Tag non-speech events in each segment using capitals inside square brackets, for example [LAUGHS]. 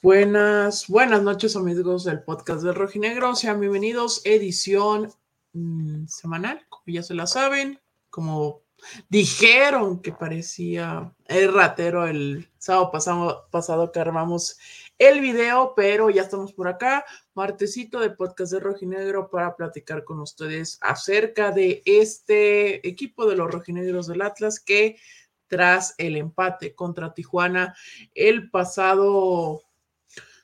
Buenas, buenas, noches amigos del podcast del Rojinegro. Sean bienvenidos, edición mm, semanal, como ya se la saben, como dijeron que parecía el ratero el sábado pasado, pasado que armamos el video, pero ya estamos por acá, martesito de podcast de Rojinegro para platicar con ustedes acerca de este equipo de los Rojinegros del Atlas que tras el empate contra Tijuana el pasado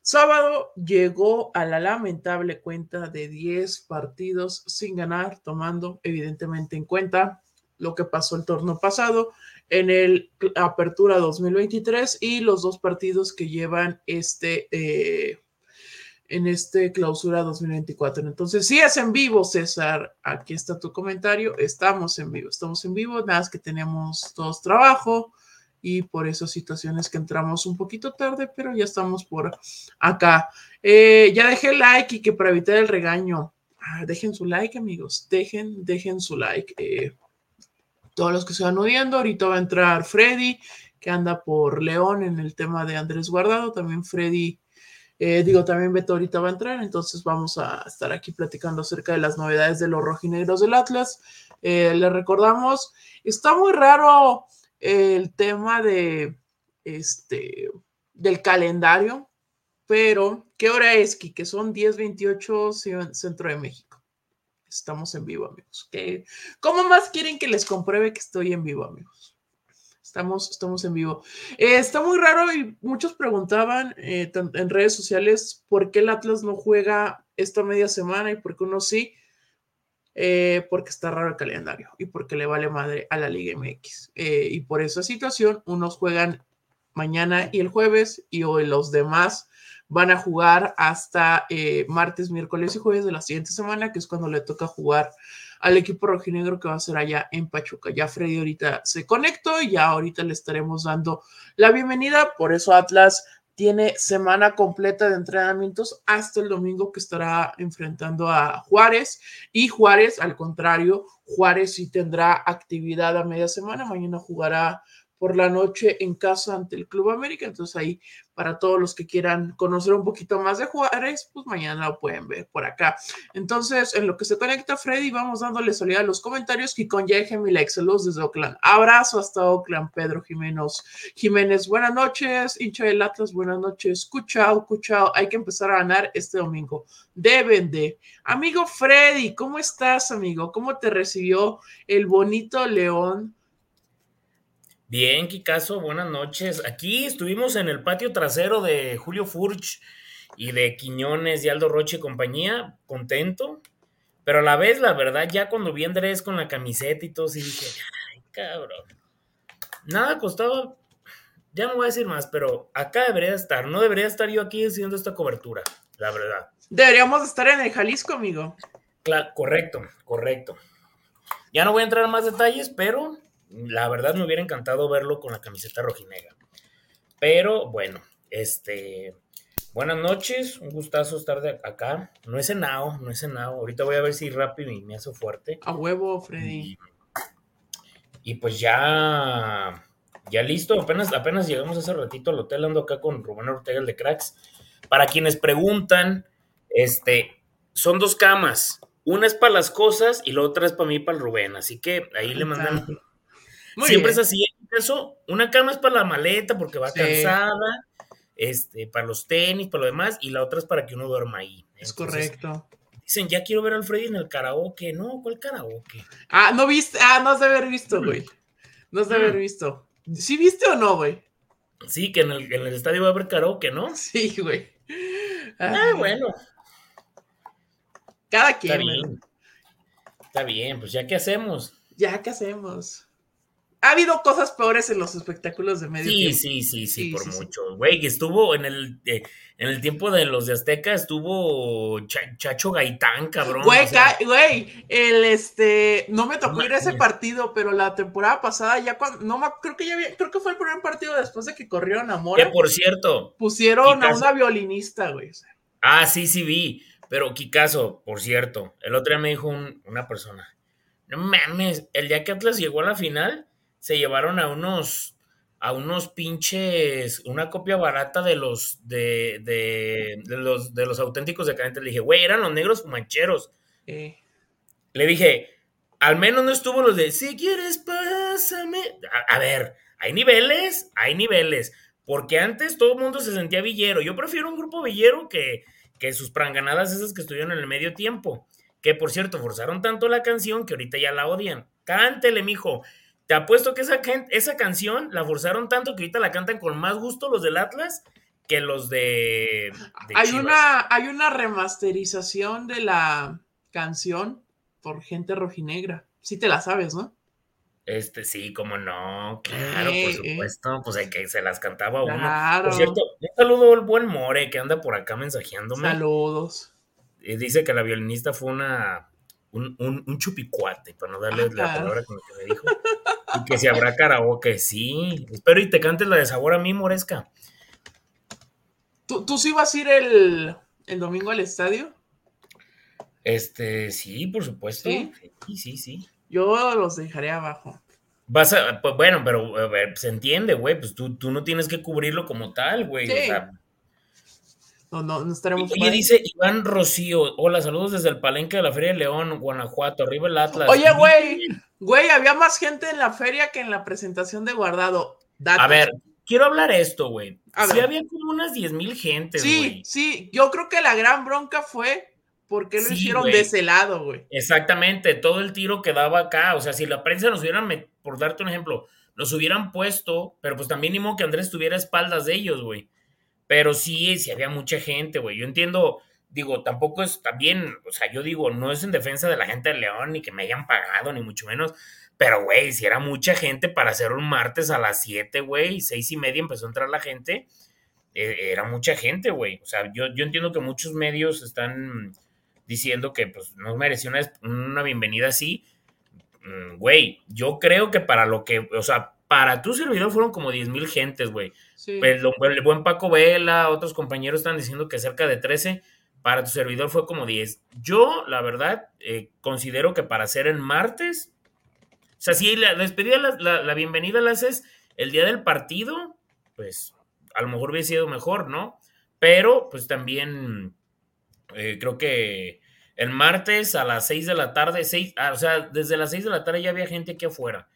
sábado llegó a la lamentable cuenta de 10 partidos sin ganar, tomando evidentemente en cuenta lo que pasó el torneo pasado en el Apertura 2023 y los dos partidos que llevan este eh, en este clausura 2024. Entonces, si es en vivo, César, aquí está tu comentario. Estamos en vivo, estamos en vivo, nada más que tenemos todos trabajo y por esas situaciones que entramos un poquito tarde, pero ya estamos por acá. Eh, ya dejé like y que para evitar el regaño, ah, dejen su like, amigos, dejen, dejen su like. Eh, todos los que se van oyendo, ahorita va a entrar Freddy, que anda por León en el tema de Andrés Guardado, también Freddy eh, digo, también Beto ahorita va a entrar, entonces vamos a estar aquí platicando acerca de las novedades de los rojinegros del Atlas. Eh, le recordamos, está muy raro el tema de este del calendario, pero ¿qué hora es, Que Son 10:28 centro de México. Estamos en vivo, amigos. ¿Cómo más quieren que les compruebe que estoy en vivo, amigos? Estamos, estamos en vivo. Eh, está muy raro y muchos preguntaban eh, en redes sociales por qué el Atlas no juega esta media semana y por qué uno sí. Eh, porque está raro el calendario y porque le vale madre a la Liga MX. y por esa situación, unos juegan mañana y el jueves y hoy los demás van a jugar hasta martes, miércoles y jueves de la siguiente semana, que es cuando le toca jugar al equipo rojinegro que va a ser allá en Pachuca. Ya Freddy ahorita se conectó y ya ahorita le estaremos dando la bienvenida. Por eso Atlas tiene semana completa de entrenamientos hasta el domingo que estará enfrentando a Juárez. Y Juárez, al contrario, Juárez sí tendrá actividad a media semana. Mañana jugará por la noche en casa ante el Club América. Entonces ahí para todos los que quieran conocer un poquito más de Juárez, pues mañana lo pueden ver por acá. Entonces, en lo que se conecta Freddy, vamos dándole salida a los comentarios. y con mi like, saludos desde Oakland. Abrazo hasta Oakland, Pedro Jiménez. Jiménez, buenas noches. Hincha del Atlas, buenas noches. Cuchao, cuchao. Hay que empezar a ganar este domingo. Deben de. Amigo Freddy, ¿cómo estás, amigo? ¿Cómo te recibió el bonito León? Bien, Kikazo, buenas noches. Aquí estuvimos en el patio trasero de Julio Furch y de Quiñones y Aldo Roche y compañía, contento. Pero a la vez, la verdad, ya cuando vi a Andrés con la camiseta y todo, sí dije, ay, cabrón. Nada costaba, ya no voy a decir más, pero acá debería estar. No debería estar yo aquí haciendo esta cobertura, la verdad. Deberíamos estar en el Jalisco, amigo. Claro, correcto, correcto. Ya no voy a entrar en más detalles, pero la verdad me hubiera encantado verlo con la camiseta rojinegra. Pero bueno, este. Buenas noches, un gustazo estar de acá. No he cenado, no he cenado. Ahorita voy a ver si rápido y me hace fuerte. A huevo, Freddy. Y, pues ya, ya listo. Apenas, apenas llegamos hace ratito al hotel. Ando acá con Rubén Ortega, el de Cracks. Para quienes preguntan, este, son dos camas. Una es para las cosas y la otra es para mí, para el Rubén. Así que ahí le mandan Siempre es así. Eso, una cama es para la maleta porque va cansada, este, para los tenis, para lo demás, y la otra es para que uno duerma ahí. Es correcto. Dicen, ya quiero ver al Freddy en el karaoke. No, ¿cuál karaoke? Ah, no viste, ah, no has de haber visto, güey. No has de haber mm. visto. ¿Sí viste o no, güey? Sí, que en el, en el, estadio va a haber karaoke, ¿no? [LAUGHS] Sí, güey. Ah, bueno. Cada quien. Está bien. Está bien, pues ya qué hacemos. Ya qué hacemos ha habido cosas peores en los espectáculos de medio sí, Sí, sí, sí, por mucho. Güey, estuvo en el, eh, en el tiempo de los de Azteca, estuvo Chacho Gaitán, cabrón. Güey, güey, el este, no me tocó ir a ese partido, pero la temporada pasada ya cuando, no creo que ya había, creo que fue el primer partido después de que corrieron a Mora. Que por cierto. Pusieron a una violinista, güey. Ah, sí, sí vi. Pero Kikazo, por cierto, el otro día me dijo una persona, no mames, el día que Atlas llegó a la final, se llevaron a unos a unos pinches, una copia barata de los, de, de, de los, de los auténticos decadentes. Le dije, güey, eran los negros mancheros. Eh, Le dije, al menos no estuvo los de, si quieres, pásame. A, a ver, hay niveles, hay niveles. Porque antes todo el mundo se sentía villero. Yo prefiero un grupo villero que, que sus pranganadas esas que estuvieron en el medio tiempo. Que por cierto, forzaron tanto la canción que ahorita ya la odian. Cántele, mijo. Te apuesto que esa, esa canción la forzaron tanto que ahorita la cantan con más gusto los del Atlas que los de, de hay, Chivas. una, hay una remasterización de la canción por gente rojinegra. Sí te la sabes, ¿no? Este, sí, como no, claro, Eh, por eh. supuesto, pues el que se las cantaba uno. Claro. Por cierto, un saludo al buen More que anda por acá mensajeándome. Saludos. Y dice que la violinista fue una un, un, un chupicuate, para no darle la Ah. palabra con la que me dijo. Y que si habrá karaoke, sí. Espero y te cantes la de sabor a mí, Moresca. ¿Tú, tú sí vas a ir el, el domingo al estadio? Este, sí, por supuesto. ¿Sí? Sí, sí, sí. Yo los dejaré abajo. Vas a, pues, bueno, pero a ver, se entiende, güey, pues tú, tú no tienes que cubrirlo como tal, güey. Sí. O sea, No, no, no estaremos Oye, dice Iván Rocío, hola, saludos desde el palenque de la Feria de León, Guanajuato, arriba el Atlas. Oye, güey, güey, había más gente en la feria que en la presentación de Guardado. Datos. A ver, quiero hablar esto, güey. Sí había como unas 10 mil gentes, Sí, sí, yo creo que la gran bronca fue porque lo Sí, hicieron de ese lado, güey. Exactamente, todo el tiro quedaba acá. O sea, si la prensa nos hubieran, por darte un ejemplo, nos hubieran puesto, pero pues también ni modo que Andrés tuviera espaldas de ellos, güey. Pero sí, sí había mucha gente, güey. Yo entiendo, digo, tampoco es también, o sea, yo digo, no es en defensa de la gente de León, ni que me hayan pagado, ni mucho menos. Pero, güey, si era mucha gente para hacer un martes a las 7, güey, seis y media empezó a entrar la gente, eh, era mucha gente, güey. O sea, yo, yo entiendo que muchos medios están diciendo que pues no merecía una, una bienvenida así. Mm, Güey, yo creo que para lo que, o sea, para tu servidor fueron como 10 mil gentes, güey. Sí. El, el buen Paco Vela, otros compañeros están diciendo que cerca de 13, para tu servidor fue como 10. Yo, la verdad, eh, considero que para hacer en martes, o sea, si la despedida, la, la, la bienvenida la haces el día del partido, pues a lo mejor hubiera sido mejor, ¿no? Pero, pues también eh, creo que el martes a las 6 de la tarde, ah, o sea, desde las 6 de la tarde ya había gente aquí afuera.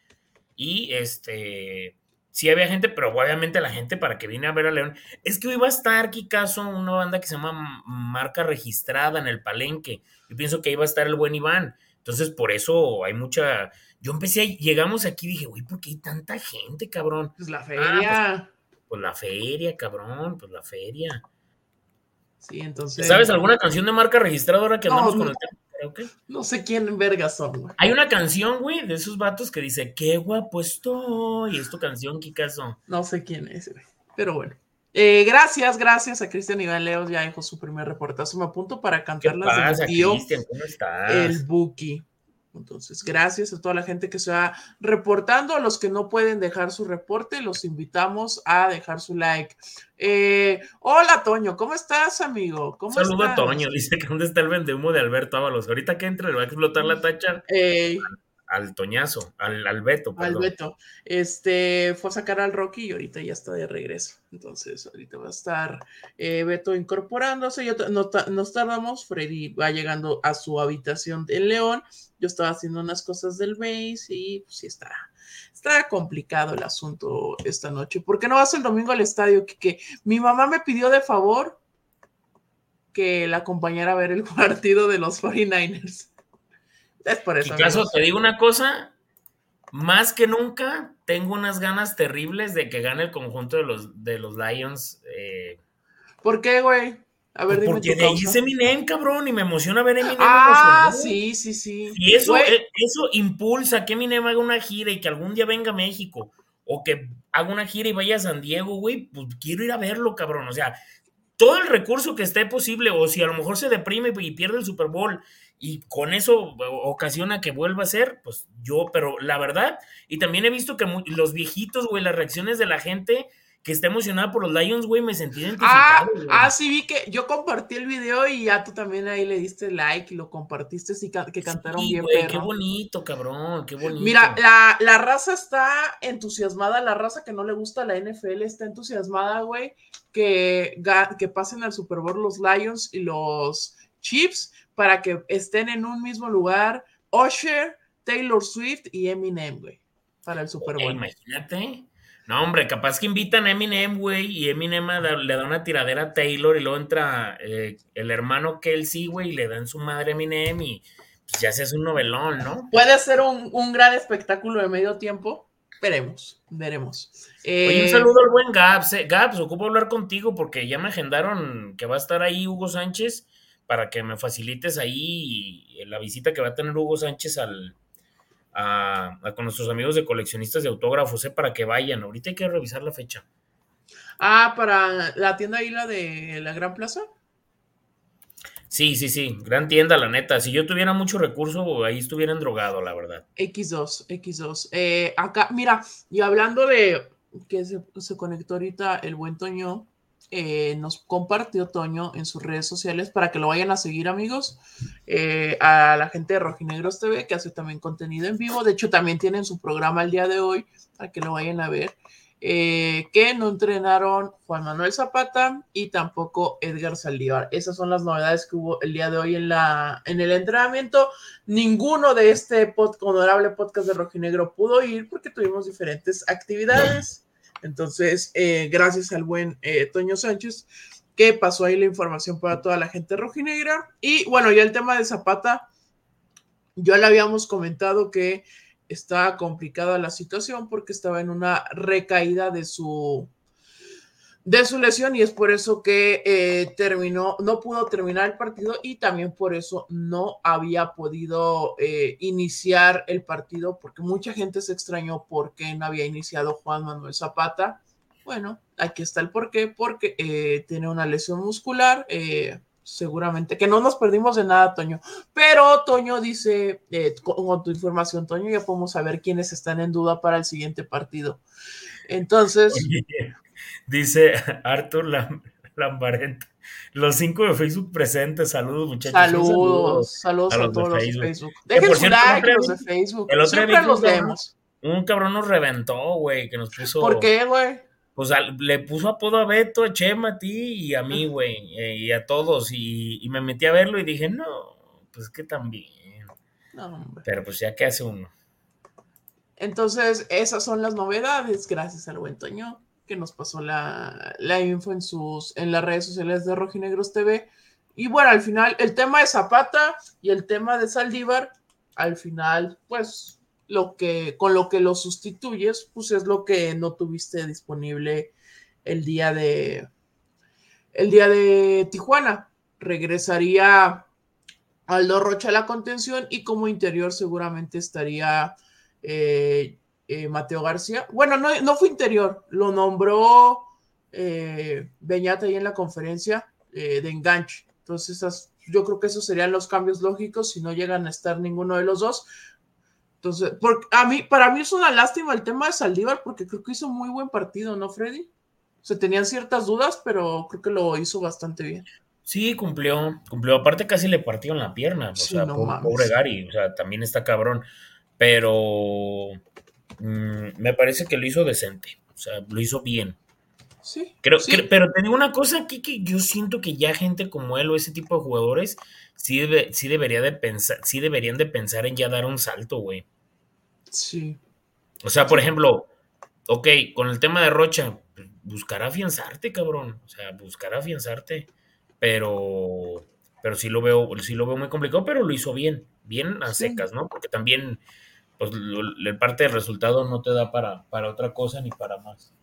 Y este, sí había gente, pero obviamente la gente para que viene a ver a León. Es que hoy va a estar, Kikazo, una banda que se llama Marca Registrada en el Palenque. Yo pienso que ahí va a estar el buen Iván. Entonces, por eso hay mucha. Yo empecé, a, llegamos aquí y dije, güey, ¿por qué hay tanta gente, cabrón? Pues la feria. pues, pues, la feria, cabrón, pues la feria. Sí, entonces. ¿Sabes alguna canción de marca registrada ahora que andamos No, con el tema? Creo que. No sé quién vergas son, güey. Hay una canción, güey, de esos vatos que dice, qué guapo estoy. Es tu canción, Kikazo. No sé quién es, güey. Pero bueno. Eh, gracias, gracias a Cristian Iván Leos. Ya dejó su primer reportazo. Me apunto para ¿Qué cantarlas de pasa, mi tío? ¿Cómo estás? el Buki. Entonces, gracias a toda la gente que se va reportando. A los que no pueden dejar su reporte, los invitamos a dejar su like. Eh, hola, Toño, ¿cómo estás, amigo? ¿Cómo Saludo a? Toño, [LAUGHS] dice que dónde está el vendehumo de Alberto Ábalos. Ahorita que entre le va a explotar la tacha Eh, al Toñazo, al, al Beto, al perdón. Beto. Este fue a sacar al Rocky y ahorita ya está de regreso. Entonces, ahorita va a estar eh, Beto incorporándose. Yo, no, nos tardamos. Freddy va llegando a su habitación en León. Yo estaba haciendo unas cosas del base y pues sí está. Está complicado el asunto esta noche. ¿Por qué no vas el domingo al estadio? Que, que mi mamá me pidió de favor que la acompañara a ver el [LAUGHS] partido de los 49ers. Es por eso. Amigos. te digo una cosa, más que nunca tengo unas ganas terribles de que gane el conjunto de los, de los Lions. eh, ¿Por qué, güey? A ver, dime porque tu de ahí es Eminem, cabrón, y me emociona ver a Eminem. Ah, sí, sí, sí. Y eso, Güey, eh, eso impulsa que Eminem haga una gira y que algún día venga a México. O que haga una gira y vaya a San Diego, güey. Pues quiero ir a verlo, cabrón. O sea, todo el recurso que esté posible. O si a lo mejor se deprime y pierde el Super Bowl. Y con eso ocasiona que vuelva a ser, pues yo, pero la verdad, y también he visto que los viejitos, güey, las reacciones de la gente que está emocionada por los Lions, güey, me sentí identificado. Ah, ah, sí, vi que yo compartí el video y ya tú también ahí le diste like y lo compartiste, sí, que cantaron bien. Güey, qué bonito, cabrón, qué bonito. Mira, la, la, raza está entusiasmada, la raza que no le gusta la NFL está entusiasmada, güey, que, que pasen al Super Bowl los Lions y los Chiefs para que estén en un mismo lugar. Usher, Taylor Swift y Eminem, güey, para el Super Bowl. imagínate. No, hombre, capaz que invitan a Eminem, güey, y Eminem le da una tiradera a Taylor y luego entra eh, el hermano Kelsey, güey, y le dan su madre a Eminem y pues, ya se hace un novelón, ¿no? Puede ser un, gran espectáculo de medio tiempo. Veremos, veremos. Oye, un eh, saludo al buen Gaps. Eh. Gaps, ocupo hablar contigo porque ya me agendaron que va a estar ahí Hugo Sánchez para que me facilites ahí la visita que va a tener Hugo Sánchez al, con nuestros amigos de coleccionistas de autógrafos, ¿eh? para que vayan. Ahorita hay que revisar la fecha. Ah, para la tienda ahí, la de la Gran Plaza. Sí, sí, sí, gran tienda, la neta. Si yo tuviera mucho recurso, ahí estuviera drogado, la verdad. X2, X2. Eh, acá, mira, y hablando de que se, se conectó ahorita el buen Toño, eh, nos compartió Toño en sus redes sociales para que lo vayan a seguir, amigos. Eh, a la gente de Rojinegros TV, que hace también contenido en vivo. De hecho, también tienen su programa el día de hoy para que lo vayan a ver. Eh, que no entrenaron Juan Manuel Zapata y tampoco Edgar Saldívar. Esas son las novedades que hubo el día de hoy en, la, en el entrenamiento. Ninguno de este honorable podcast de Rojinegro pudo ir porque tuvimos diferentes actividades. Entonces, eh, gracias al buen eh, Toño Sánchez, que pasó ahí la información para toda la gente rojinegra. Y bueno, ya el tema de Zapata, ya le habíamos comentado que estaba complicada la situación porque estaba en una recaída de su de su lesión y es por eso que eh, terminó, no pudo terminar el partido y también por eso no había podido eh, iniciar el partido porque mucha gente se extrañó por qué no había iniciado Juan Manuel Zapata. Bueno, aquí está el por qué, porque eh, tiene una lesión muscular, seguramente, que no nos perdimos de nada, Toño, pero Toño dice, con, tu información, Toño, ya podemos saber quiénes están en duda para el siguiente partido. Entonces... Dice [LAUGHS] Arthur Lambarenta. Los cinco de Facebook presentes, saludos muchachos. Saludos, saludos, a, todos los de Facebook. Dejen su like los de Facebook. El otro Siempre los vemos. Un cabrón nos reventó, güey, que nos puso. ¿Por qué, güey? Pues le puso apodo a Beto, a Chema, a ti y a mí, güey, eh, y a todos. Y, y, me metí a verlo y dije, no, pues que también. No, Pero pues ya, ¿qué hace uno? Entonces, esas son las novedades, gracias al buen Toño que nos pasó la, info en, sus, en las redes sociales de Rojinegros TV. Y bueno, al final, el tema de Zapata y el tema de Saldívar, al final, pues, lo que, con lo que lo sustituyes, pues es lo que no tuviste disponible el día de, el día de Tijuana. Regresaría Aldo Rocha a la contención y como interior seguramente estaría eh, eh, Mateo García. Bueno, no, no, fue interior, lo nombró eh, Beñata ahí en la conferencia eh, de enganche. Entonces, yo creo que esos serían los cambios lógicos si no llegan a estar ninguno de los dos. Entonces, porque a mí, para mí es una lástima el tema de Saldívar, porque creo que hizo muy buen partido, ¿no, Freddy? Se tenían ciertas dudas, pero creo que lo hizo bastante bien. Sí, cumplió, cumplió. Aparte casi le partieron la pierna. O sea, pobre Gary, o sea, también está cabrón. Pero Mm, me parece que lo hizo decente, o sea, lo hizo bien. Sí, Creo, pero tenía una cosa aquí que yo siento que ya gente como él o ese tipo de jugadores sí, sí debería de pensar, sí deberían de pensar en ya dar un salto, güey. Sí. O sea, por ejemplo, ok, con el tema de Rocha, buscar afianzarte, cabrón. O sea, buscar afianzarte. Pero, pero sí lo veo, sí lo veo muy complicado, pero lo hizo bien, bien a secas, ¿no? Porque también pues el parte del resultado no te da para, para otra cosa ni para más.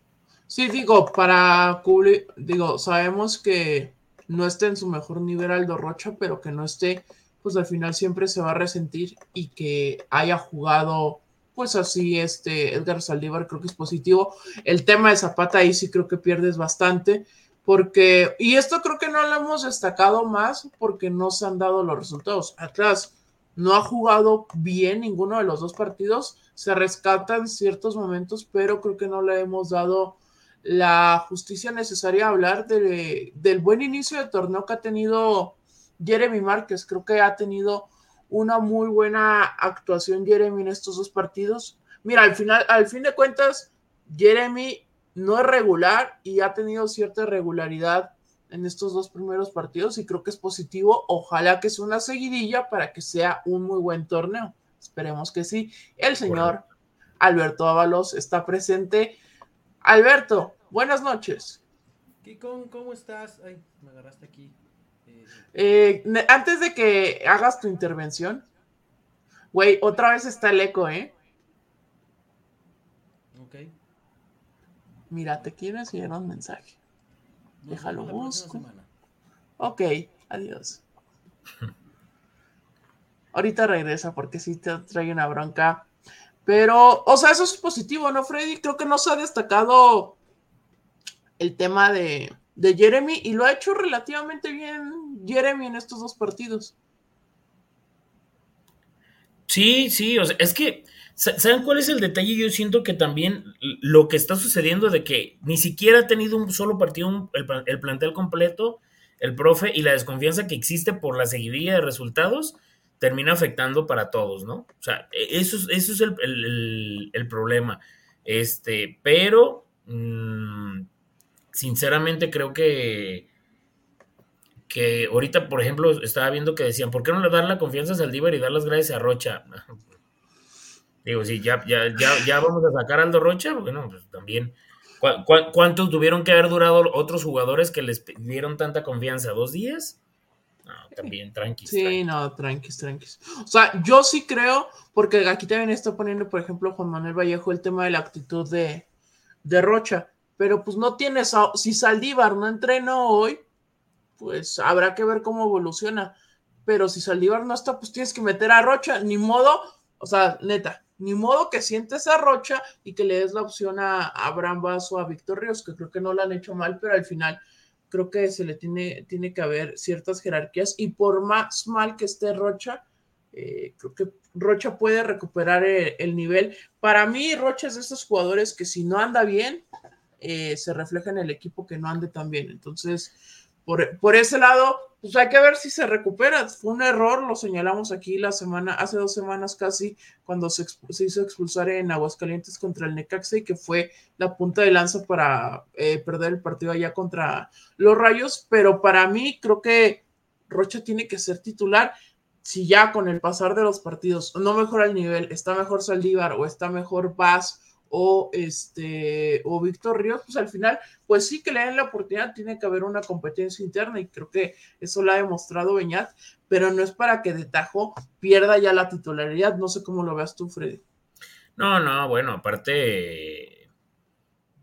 Sí, digo, para cubrir, digo, sabemos que no esté en su mejor nivel Aldo Rocha, pero que no esté, pues al final siempre se va a resentir y que haya jugado, pues así, este Edgar Saldívar creo que es positivo. El tema de Zapata ahí sí creo que pierdes bastante, porque, y esto creo que no lo hemos destacado más porque no se han dado los resultados. Atrás, no ha jugado bien ninguno de los dos partidos. Se rescatan ciertos momentos, pero creo que no le hemos dado la justicia necesaria hablar de, del buen inicio de torneo que ha tenido Jeremy Márquez. Creo que ha tenido una muy buena actuación Jeremy en estos dos partidos. Mira, al final, al fin de cuentas, Jeremy no es regular y ha tenido cierta irregularidad en estos dos primeros partidos y creo que es positivo. Ojalá que sea una seguidilla para que sea un muy buen torneo. Esperemos que sí. El señor Alberto Ábalos está presente. Alberto, buenas noches. Kikon, ¿cómo estás? Ay, me agarraste aquí. Eh, antes de que hagas tu intervención, güey, otra vez está el eco, ¿eh? Ok. Mira, te quiero enseñar un mensaje. Déjalo busco. Ok, adiós. [LAUGHS] Ahorita regresa porque sí te trae una bronca. Pero, o sea, eso es positivo, ¿no, Freddy? Creo que no se ha destacado el tema de, de Jeremy y lo ha hecho relativamente bien Jeremy en estos dos partidos. Sí, sí, o sea, es que, ¿saben cuál es el detalle? Yo siento que también lo que está sucediendo de que ni siquiera ha tenido un solo partido, el, plantel completo, el profe, y la desconfianza que existe por la seguidilla de resultados, termina afectando para todos, ¿no? O sea, eso, eso es el, problema. Este, pero, mm, sinceramente creo que que ahorita, por ejemplo, estaba viendo que decían, ¿por qué no le dar la confianza a Saldívar y dar las gracias a Rocha? Digo, sí, ya, ya, ya, ya vamos a sacar a Aldo Rocha, bueno, pues también. cuánto tuvieron que haber durado otros jugadores que les dieron tanta confianza? ¿Dos días? No, también, tranquis. Sí, no, tranquis, tranquis. O sea, yo sí creo, porque aquí también está poniendo, por ejemplo, Juan Manuel Vallejo el tema de la actitud de, de Rocha, pero pues no tienes, si Saldívar no entrenó hoy, pues habrá que ver cómo evoluciona. Pero si Saldívar no está, pues tienes que meter a Rocha, ni modo, o sea, neta, ni modo que sientes a Rocha y que le des la opción a, Abraham Vaso, a Víctor Ríos, que creo que no lo han hecho mal, pero al final creo que se le tiene, tiene que haber ciertas jerarquías y por más mal que esté Rocha, eh, creo que Rocha puede recuperar el, nivel. Para mí, Rocha es de esos jugadores que si no anda bien, eh, se refleja en el equipo que no ande tan bien. Entonces, por, ese lado, pues hay que ver si se recupera. Fue un error, lo señalamos aquí la semana, hace dos semanas casi, cuando se, hizo expulsar en Aguascalientes contra el Necaxa y que fue la punta de lanza para eh, perder el partido allá contra los Rayos. Pero para mí, creo que Rocha tiene que ser titular. Si ya con el pasar de los partidos no mejora el nivel, está mejor Saldívar o está mejor Paz o este o Víctor Ríos, pues al final, pues sí que le den la oportunidad, tiene que haber una competencia interna y creo que eso lo ha demostrado Beñat, pero no es para que de tajo pierda ya la titularidad, no sé cómo lo veas tú, Freddy. No, no, bueno, aparte,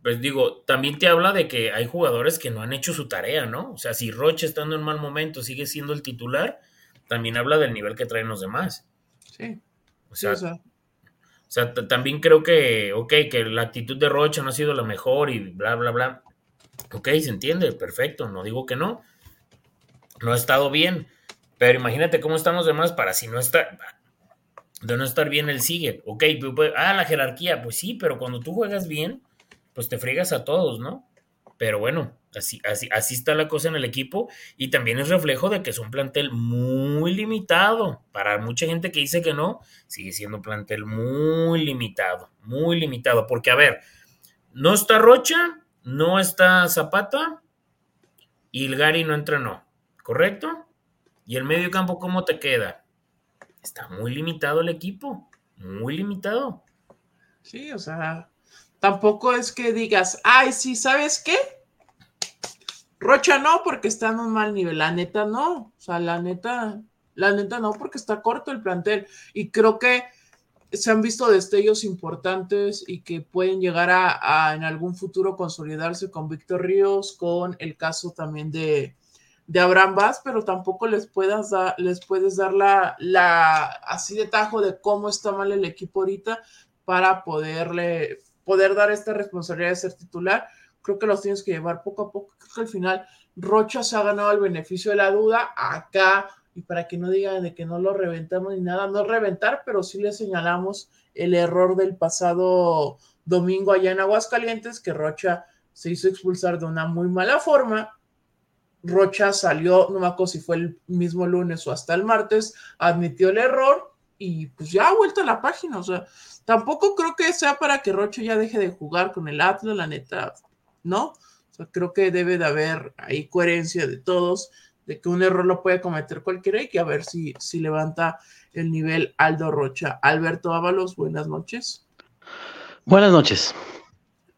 pues digo, también te habla de que hay jugadores que no han hecho su tarea, ¿no? O sea, si Roche estando en mal momento sigue siendo el titular, también habla del nivel que traen los demás. Sí. O sea, o o sea, también creo que, ok, que la actitud de Rocha no ha sido la mejor y bla, bla, bla. Ok, se entiende, perfecto, no digo que no. No ha estado bien, pero imagínate cómo están los demás para si no está, de no estar bien, él sigue. Ok, pues, ah, la jerarquía, pues sí, pero cuando tú juegas bien, pues te friegas a todos, ¿no? Pero bueno, así, así, así está la cosa en el equipo y también es reflejo de que es un plantel muy limitado. Para mucha gente que dice que no, sigue siendo un plantel muy limitado, muy limitado. Porque, a ver, no está Rocha, no está Zapata y el Gary no entrenó, ¿correcto? ¿Y el medio campo cómo te queda? Está muy limitado el equipo, muy limitado. Sí, o sea, Tampoco es que digas, ay, sí, ¿sabes qué? Rocha no, porque está en un mal nivel. La neta no. O sea, la neta, la neta no, porque está corto el plantel. Y creo que se han visto destellos importantes y que pueden llegar a, en algún futuro consolidarse con Víctor Ríos, con el caso también de, de Abraham Vaz, pero tampoco les puedas dar, les puedes dar la, la así de tajo de cómo está mal el equipo ahorita para poderle poder dar esta responsabilidad de ser titular, creo que los tienes que llevar poco a poco. Creo que al final Rocha se ha ganado el beneficio de la duda acá, y para que no digan de que no lo reventamos ni nada, no reventar, pero sí le señalamos el error del pasado domingo allá en Aguascalientes, que Rocha se hizo expulsar de una muy mala forma. Rocha salió, no me acuerdo si fue el mismo lunes o hasta el martes, admitió el error y pues ya ha vuelto a la página. O sea, tampoco creo que sea para que Rocha ya deje de jugar con el Atlas, la neta, ¿no? O sea, creo que debe de haber ahí coherencia de todos, de que un error lo puede cometer cualquiera y que a ver si, si levanta el nivel Aldo Rocha. Alberto Ábalos, buenas noches. Buenas noches.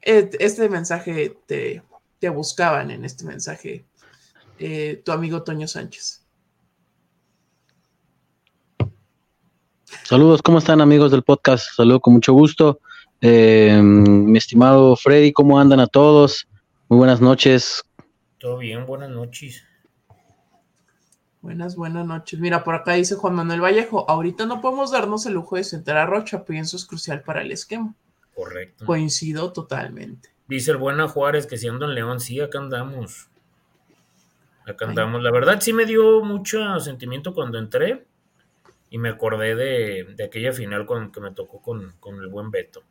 Este mensaje te, te buscaban en este mensaje eh, tu amigo Toño Sánchez. Saludos, ¿cómo están amigos del podcast? Saludo con mucho gusto. Eh, mi estimado Freddy, ¿cómo andan a todos? Muy buenas noches. Todo bien, buenas noches. Buenas, buenas noches. Mira, por acá dice Juan Manuel Vallejo, ahorita no podemos darnos el lujo de sentar a Rocha, pienso es crucial para el esquema. Correcto. Coincido totalmente. Dice el buena Juárez que siendo en León, sí, acá andamos. Acá andamos. La verdad sí me dio mucho sentimiento cuando entré y me acordé de, aquella final con, que me tocó con, el buen Beto.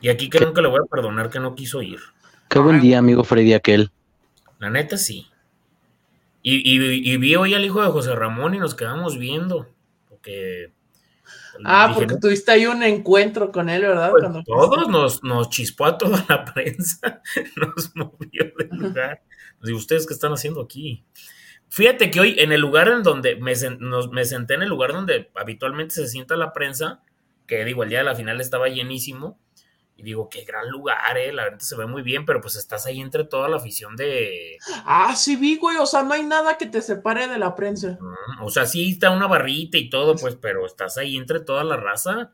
Y aquí creo que le voy a perdonar que no quiso ir. Qué buen día, amigo Freddy aquel. La neta sí. Y, y, vi hoy al hijo de José Ramón y nos quedamos viendo. Porque Ah, porque tuviste ahí un encuentro con él, ¿verdad? Pues todos nos, nos chispó a toda la [LAUGHS] prensa, nos movió del lugar. Nos ¿ustedes qué están haciendo aquí? Fíjate que hoy en el lugar en donde me, me senté en el lugar donde habitualmente se sienta la prensa, que digo, el día de la final estaba llenísimo, y digo, qué gran lugar, eh, la verdad se ve muy bien, pero pues estás ahí entre toda la afición de... Ah, sí vi, güey, o sea, no hay nada que te separe de la prensa. o sea, sí está una barrita y todo, pues, pero estás ahí entre toda la raza.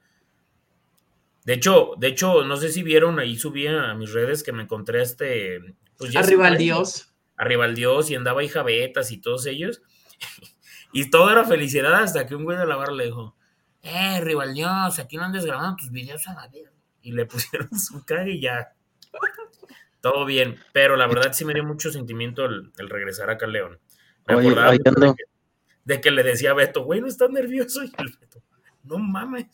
De hecho, de hecho, no sé si vieron, ahí subí a mis redes que me encontré este... Pues Arriba al Dios. Arriba al Dios y andaba ahí Jabetas y todos ellos. [LAUGHS] y todo era felicidad hasta que un güey de la barra le dijo, eh, Rival Dios, aquí no andes grabando tus videos a la vida y le [LAUGHS] pusieron su cara y ya. Todo bien, pero la verdad sí me dio mucho sentimiento el, regresar acá a León. Me acordaba de, que, le decía a Beto, güey, no estás nervioso. [LAUGHS] Y el Beto, no mames.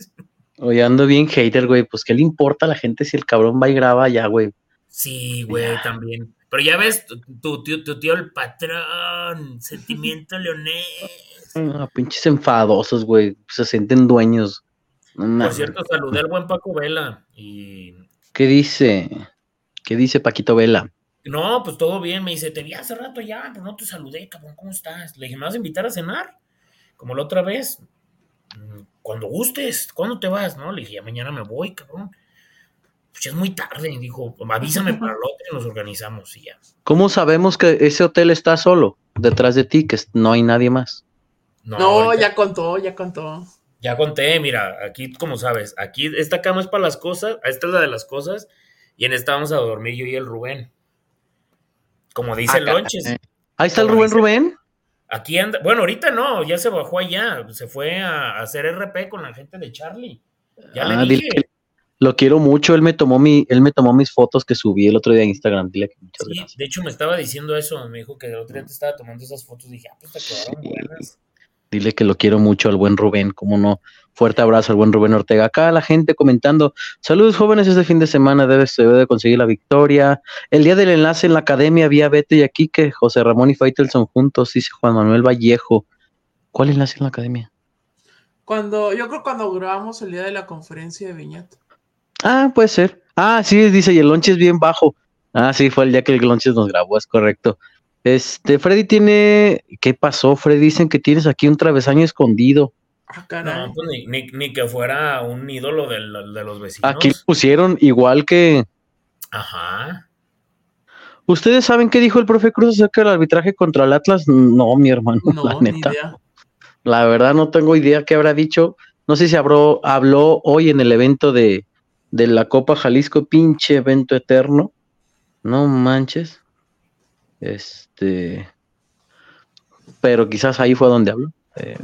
Oye, ando bien hater, güey. Pues, ¿qué le importa a la gente si el cabrón va y graba ya, güey? Sí, güey, también. Pero ya ves, tu, tío, tu tío, el patrón, sentimiento leonés. Ah, pinches enfadosos, güey. Se sienten dueños. Por cierto, saludé al buen Paco Vela y... ¿Qué dice? ¿Qué dice Paquito Vela? No, pues todo bien, me dice, te vi hace rato ya, pero no te saludé, cabrón, ¿cómo estás? Le dije, ¿me vas a invitar a cenar? Como la otra vez. Mm, cuando gustes, ¿cuándo te vas? No, le dije, ya mañana me voy, cabrón. Pues ya es muy tarde, dijo, avísame para el otro y nos organizamos y ya. ¿Cómo sabemos que ese hotel está solo detrás de ti, que no hay nadie más? No, no ya contó, ya contó. Ya conté, mira, aquí, como sabes, aquí esta cama es para las cosas, esta es la de las cosas, y en esta vamos a dormir yo y el Rubén. Como dice el Lonches. Ahí está el Rubén Rubén. Aquí anda, bueno, ahorita no, ya se bajó allá, se fue a, hacer RP con la gente de Charlie. Ya le ah, dije. lo quiero mucho, él me tomó mi, él me tomó mis fotos que subí el otro día en Instagram, dile que muchas sí, De hecho me estaba diciendo eso, me dijo que el otro día te estaba tomando esas fotos, dije, ah, pues te quedaron buenas. Dile que lo quiero mucho al buen Rubén, como no. Fuerte abrazo al buen Rubén Ortega. Acá la gente comentando, saludos jóvenes, este fin de semana debe, se debe de conseguir la victoria. El día del enlace en la academia había Beto y aquí que José Ramón y Faitelson juntos, dice Juan Manuel Vallejo. ¿Cuál enlace en la academia? Cuando, yo creo cuando grabamos el día de la conferencia de Viñata. Ah, puede ser. Ah, sí, dice, y el lonche es bien bajo. Ah, sí, fue el día que el lonche nos grabó, es correcto. Este, Freddy tiene. ¿Qué pasó, Freddy? Dicen que tienes aquí un travesaño escondido. Ah, no, pues ni, que fuera un ídolo de, los vecinos. Aquí pusieron igual que. Ajá. ¿Ustedes saben qué dijo el profe Cruz acerca del arbitraje contra el Atlas? No, mi hermano, [LAUGHS] la neta. La verdad no tengo idea qué habrá dicho. No sé si habló, habló hoy en el evento de, de la Copa Jalisco, pinche evento eterno. No manches. Este, pero quizás ahí fue donde habló. Eh,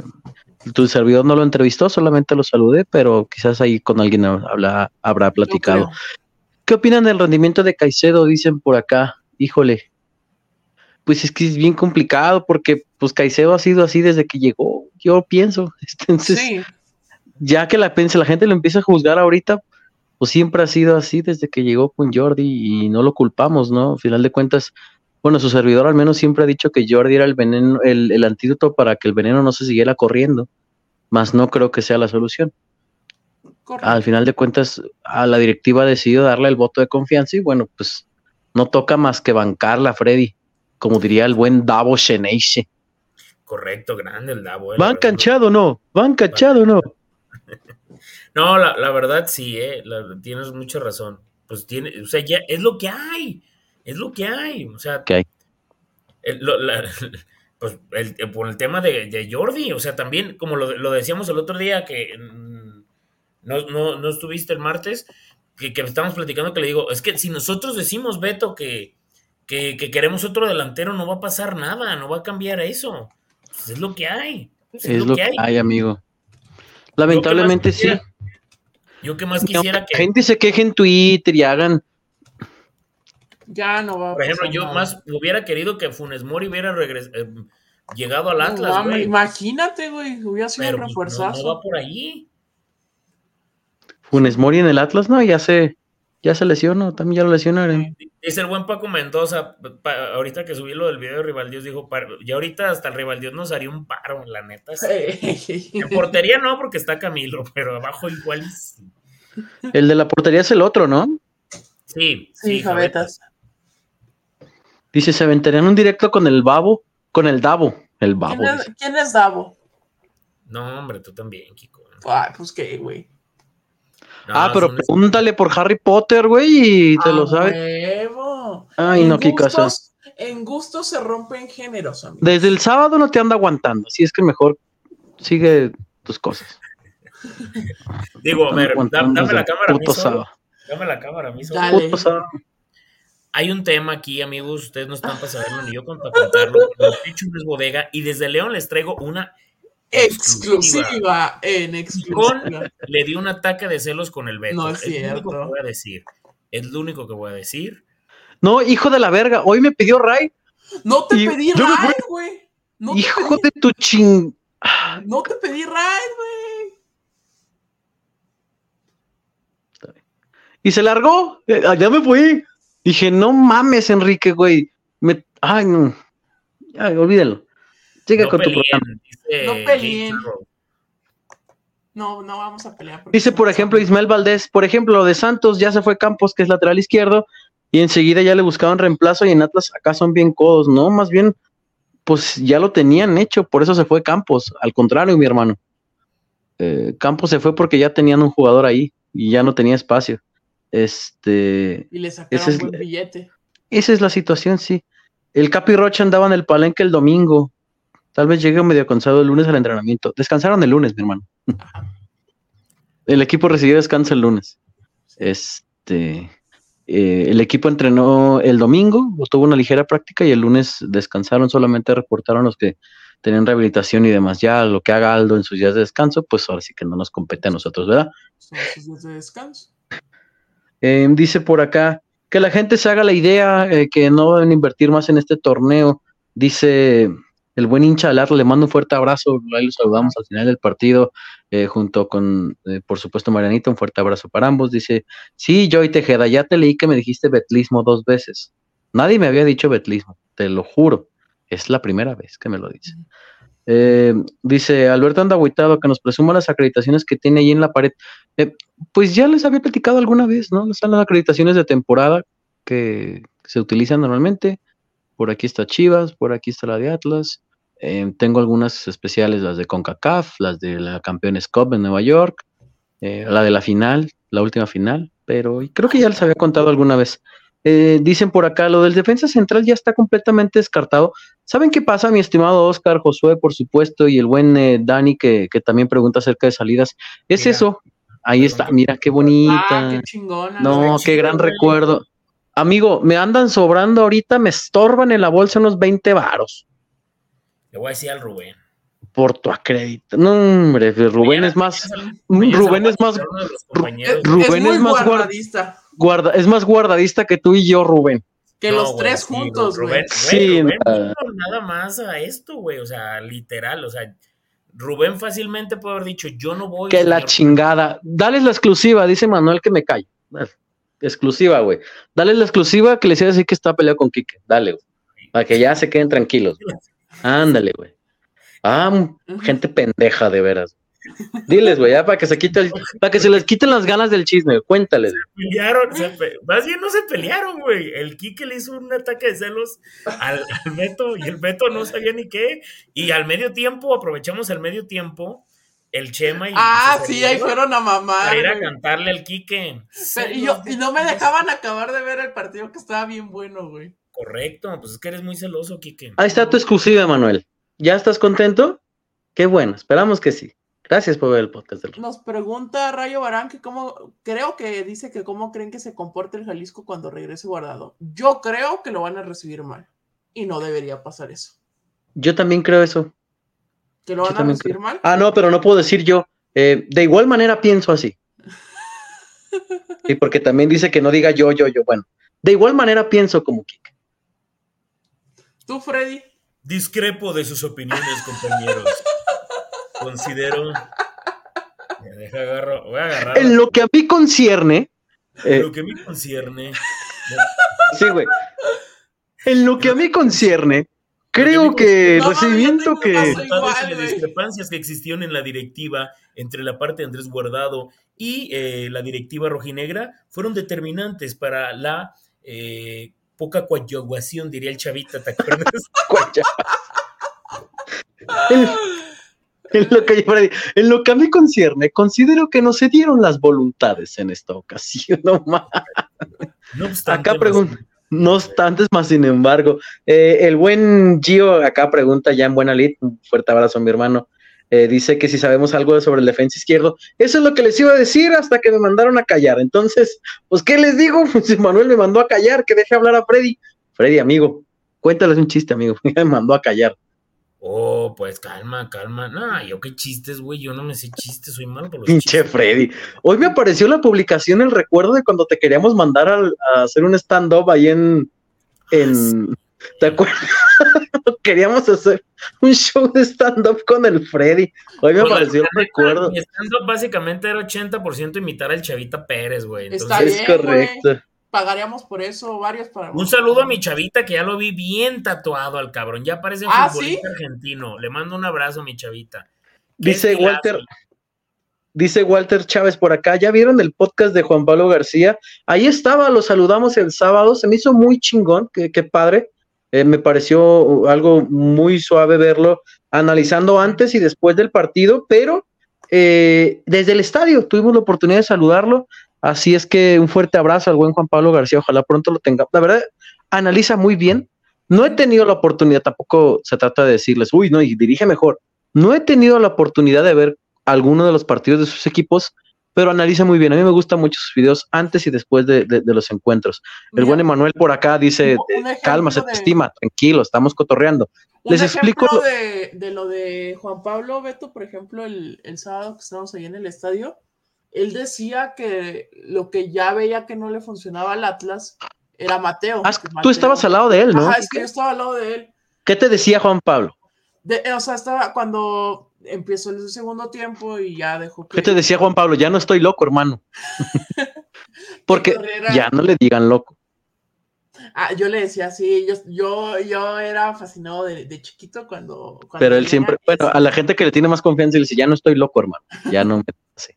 tu servidor no lo entrevistó, solamente lo saludé, pero quizás ahí con alguien habla, habrá platicado. ¿Qué opinan del rendimiento de Caicedo? Dicen por acá. Híjole. Pues es que es bien complicado porque pues Caicedo ha sido así desde que llegó, yo pienso. [LAUGHS] Entonces, ya que la, la gente lo empieza a juzgar ahorita, pues siempre ha sido así desde que llegó con Jordi y no lo culpamos, ¿no? Al final de cuentas, bueno, su servidor al menos siempre ha dicho que Jordi era el veneno, el, el antídoto para que el veneno no se siguiera corriendo, más no creo que sea la solución. Correcto. Al final de cuentas, a la directiva ha decidido darle el voto de confianza y bueno, pues no toca más que bancarla, Freddy, como diría el buen Davo Sheneiche. Correcto, grande el Davo. eh, ¿Van canchado o no? ¿Van canchado o no? [LAUGHS] No, la, la verdad sí, eh, la- tienes mucha razón. Pues tiene, o sea, ya es lo que hay, es lo que hay. O sea, ¿Qué hay? el- lo- la- [LAUGHS] pues el, por el tema de, de Jordi, o sea, también como lo, lo decíamos el otro día que mm, no, no, no estuviste el martes, que, que estábamos platicando que le digo, es que si nosotros decimos, Beto, que, que, que queremos otro delantero, no va a pasar nada, no va a cambiar eso. Pues es lo que hay. pues Es lo que hay, amigo. Lamentablemente sí. Yo que más quisiera la que, gente se queje en Twitter y hagan Ya no va a Por ejemplo, pasar yo nada. más hubiera querido que Funes Mori hubiera regres- eh, llegado al No Atlas, güey. imagínate, güey, hubiera sido pero un no, no va por ahí. Funes Mori en el Atlas, no, ya se, ya se lesionó, también ya lo lesionaron. Dice el buen Paco Mendoza, pa- ahorita que subí lo del video de Rivaldios, dijo, "Pa- ya ahorita hasta el Rivaldios nos haría un paro, la neta. sí. En portería no, porque está Camilo, pero abajo igual. Sí, El de la portería es el otro, ¿no? sí, Sí, Javetas. Dice, se aventarían un directo con el babo, con el Davo, el babo. ¿Quién es, quién es Davo? No, hombre, tú también, Kiko. Pues qué, güey. No, ah, pero pregúntale por Harry Potter, güey, y te A lo sabe. huevo. Ay, En no, casa. gustos- En gustos se rompen géneros, amigo. Desde el sábado no te anda aguantando, así es que mejor sigue tus cosas. Digo, a ver, dame la cámara puto sábado. Dame la cámara. Dale. Puto sábado. Hay un tema aquí, amigos, ustedes no están para saberlo ni yo para contarlo. Los es bodega y desde León les traigo una Exclusiva en exclusiva. le dio un ataque de celos con el Beto. No es lo único cierto. que voy a decir. Es lo único que voy a decir. No, hijo de la verga, hoy me pidió Ray. No te Y pedí ride, güey. No, Hijo pedí- de tu ching. no te pedí ride, güey. Y se largó. Eh, Allá me fui. Dije, no mames, Enrique, güey. Me... Ay, no. Ya, olvídalo. Sigue No con tu programa. dice No peleen. No, no vamos a pelear. Dice, por ejemplo. Ismael Valdés, por ejemplo, lo de Santos ya se fue Campos, que es lateral izquierdo, y enseguida ya le buscaban reemplazo y en Atlas acá son bien codos, ¿no? Más bien, pues ya lo tenían hecho, por eso se fue Campos. Al contrario, mi hermano. Eh, Campos se fue porque ya tenían un jugador ahí y ya no tenía espacio. Este, Y le sacaron ese es- buen billete. esa es la situación, sí. El Capi Rocha andaba en el palenque el domingo. Tal vez llegue medio cansado el lunes al entrenamiento. Descansaron el lunes, mi hermano. El equipo recibió descanso el lunes. Este, eh, el equipo entrenó el domingo, tuvo una ligera práctica y el lunes descansaron, solamente reportaron los que tenían rehabilitación y demás. Ya lo que haga Aldo en sus días de descanso, pues ahora sí que no nos compete a nosotros, ¿verdad? Son sus días de descanso. Eh, dice por acá que la gente se haga la idea eh, que no deben invertir más en este torneo. Dice el buen hincha Atlas, le mando un fuerte abrazo. Ahí lo saludamos al final del partido, eh, junto con, eh, por supuesto, Marianita. Un fuerte abrazo para ambos. Dice: Sí, Joy Tejeda, ya te leí que me dijiste betlismo dos veces. Nadie me había dicho betlismo, te lo juro. Es la primera vez que me lo dice. Eh, dice Alberto anda que nos presuma las acreditaciones que tiene ahí en la pared. Eh, pues ya les había platicado alguna vez, ¿no? Están las acreditaciones de temporada que se utilizan normalmente. Por aquí está Chivas, por aquí está la de Atlas. Eh, tengo algunas especiales, las de CONCACAF, las de la Campeones Cup en Nueva York, eh, la de la final, la última final, pero creo que ya les había contado alguna vez. Eh, dicen por acá, lo del defensa central ya está completamente descartado. ¿Saben qué pasa, mi estimado Oscar, Josué, por supuesto, y el buen eh, Dani, que, que también pregunta acerca de salidas? Es Mira. eso. Ahí está, mira qué bonita. Ah, qué chingona. No, qué gran recuerdo. Amigo, me andan sobrando ahorita, me estorban en la bolsa unos 20 varos Le voy a decir al Rubén. por tu acredito. No, hombre, Rubén Mañana- es más, Rubén es más, Es. Rubén es más guar- guardadista. guarda, es más guardadista que tú y yo, Rubén. Que No, los güey, tres sí, juntos, güey. Rubén, Sí, güey, Rubén no. vino nada más a esto, güey. O sea, literal, o sea, Rubén fácilmente puede haber dicho, yo no voy. Que la señor". chingada. Dales la exclusiva, dice Manuel que me calle. Dale. Exclusiva, güey. Dale la exclusiva que les iba a decir que está peleado con Quique. Dale, güey. Para que ya se queden tranquilos. [LAUGHS] Ándale, güey. Ah, gente pendeja, de veras. Diles, güey, ya para que se quite el- para que se les quiten las ganas del chisme, cuéntales. Pelearon, se pe- más bien no se pelearon, güey. El Quique le hizo un ataque de celos al, al Beto y el Beto no sabía ni qué. Y al medio tiempo, aprovechamos el medio tiempo, el Chema y. Ah, sí, ahí fueron a mamar. Para ir a cantarle al Quique. Pero- y, yo- y no me dejaban acabar de ver el partido que estaba bien bueno, güey. Correcto, pues es que eres muy celoso, Quique. Ahí está tu exclusiva, Manuel. ¿Ya estás contento? Qué bueno, esperamos que sí. Gracias por ver el podcast del Nos pregunta Rayo Barán que cómo, creo que dice que cómo creen que se comporte el Jalisco cuando regrese guardado. Yo creo que lo van a recibir mal. Y no debería pasar eso. Yo también creo eso. ¿Que lo Yo van a recibir creo. mal? Ah, no, pero no puedo decir yo. Eh, de igual manera pienso así. [LAUGHS] Y porque también dice que no diga yo, yo, yo. Bueno, de igual manera pienso como Kike. ¿Tú, Freddy? Discrepo de sus opiniones, compañeros. Considero. Deja agarro, voy a agarrar En lo que a mí concierne, eh, lo que me concierne. sí, güey. En lo que a mí concierne, creo que que el No, recibimiento que. igual, las discrepancias que existieron en la directiva entre la parte de Andrés Guardado y eh, la directiva rojinegra fueron determinantes para la eh, poca coaguación, diría el chavita, ¿te acuerdas? [LAUGHS] Cuacha. En, lo que, en lo que a mí concierne, considero que no se dieron las voluntades en esta ocasión. [LAUGHS] No más. No obstante, Acá pregunta, no obstante, más sin embargo, eh, el buen Gio acá pregunta ya en buena lid, un fuerte abrazo a mi hermano, eh, dice que si sabemos algo sobre el defensa izquierdo, eso es lo que les iba a decir hasta que me mandaron a callar, entonces, pues, ¿qué les digo? [LAUGHS] Si Manuel me mandó a callar, que deje hablar a Freddy. Freddy, amigo, cuéntales un chiste, amigo, [LAUGHS] me mandó a callar. Oh, pues calma, calma. No, yo qué chistes, güey. Yo no me sé chistes, soy malo por los Pinche chistes. Freddy. Hoy me apareció la publicación el recuerdo de cuando te queríamos mandar al- a, hacer un stand-up ahí en. en ¿Te acuerdas? [LAUGHS] Queríamos hacer un show de stand-up con el Freddy. Hoy me Pues, apareció el recuerdo. Mi stand-up básicamente era 80% imitar al Chavita Pérez, güey. Está Entonces, Es bien, correcto. Pagaríamos por eso, varios para. un saludo a mi Chavita que ya lo vi bien tatuado al cabrón. Ya parece un ¿Ah, futbolista argentino. Le mando un abrazo a mi Chavita. Dice. Walter. Dice Walter Chávez por acá, ¿ya vieron el podcast de Juan Pablo García? Ahí estaba, lo saludamos el sábado, se me hizo muy chingón, qué, qué padre. Eh, me pareció algo muy suave verlo analizando antes y después del partido, pero eh, desde el estadio tuvimos la oportunidad de saludarlo. Así es que un fuerte abrazo al buen Juan Pablo García, ojalá pronto lo tenga. La verdad, analiza muy bien. No he tenido la oportunidad, tampoco se trata de decirles, uy, no, y dirige mejor. No he tenido la oportunidad de ver alguno de los partidos de sus equipos, pero analiza muy bien. A mí me gustan mucho sus videos antes y después de, de- de los encuentros. El buen Emanuel por acá dice, calma, se te estima, tranquilo, estamos cotorreando. Un Les explico ejemplo de, de lo de Juan Pablo Beto, por ejemplo, el, el sábado que estábamos ahí en el estadio, él decía que lo que ya veía que no le funcionaba al Atlas era Mateo. Ah, tú estabas al lado de él, ¿no? Ajá, es que yo estaba al lado de él. ¿Qué te decía Juan Pablo? De- o sea, estaba cuando empezó el segundo tiempo y ya dejó que. ¿Qué te decía Juan Pablo? Ya no estoy loco, hermano. [LAUGHS] [LAUGHS] Porque ya no le digan loco. Ah, yo le decía así, yo, yo, yo era fascinado de, de chiquito cuando, cuando Pero él siempre, bueno, a la gente que le tiene más confianza le dice, ya no estoy loco, hermano. Ya no me... sí.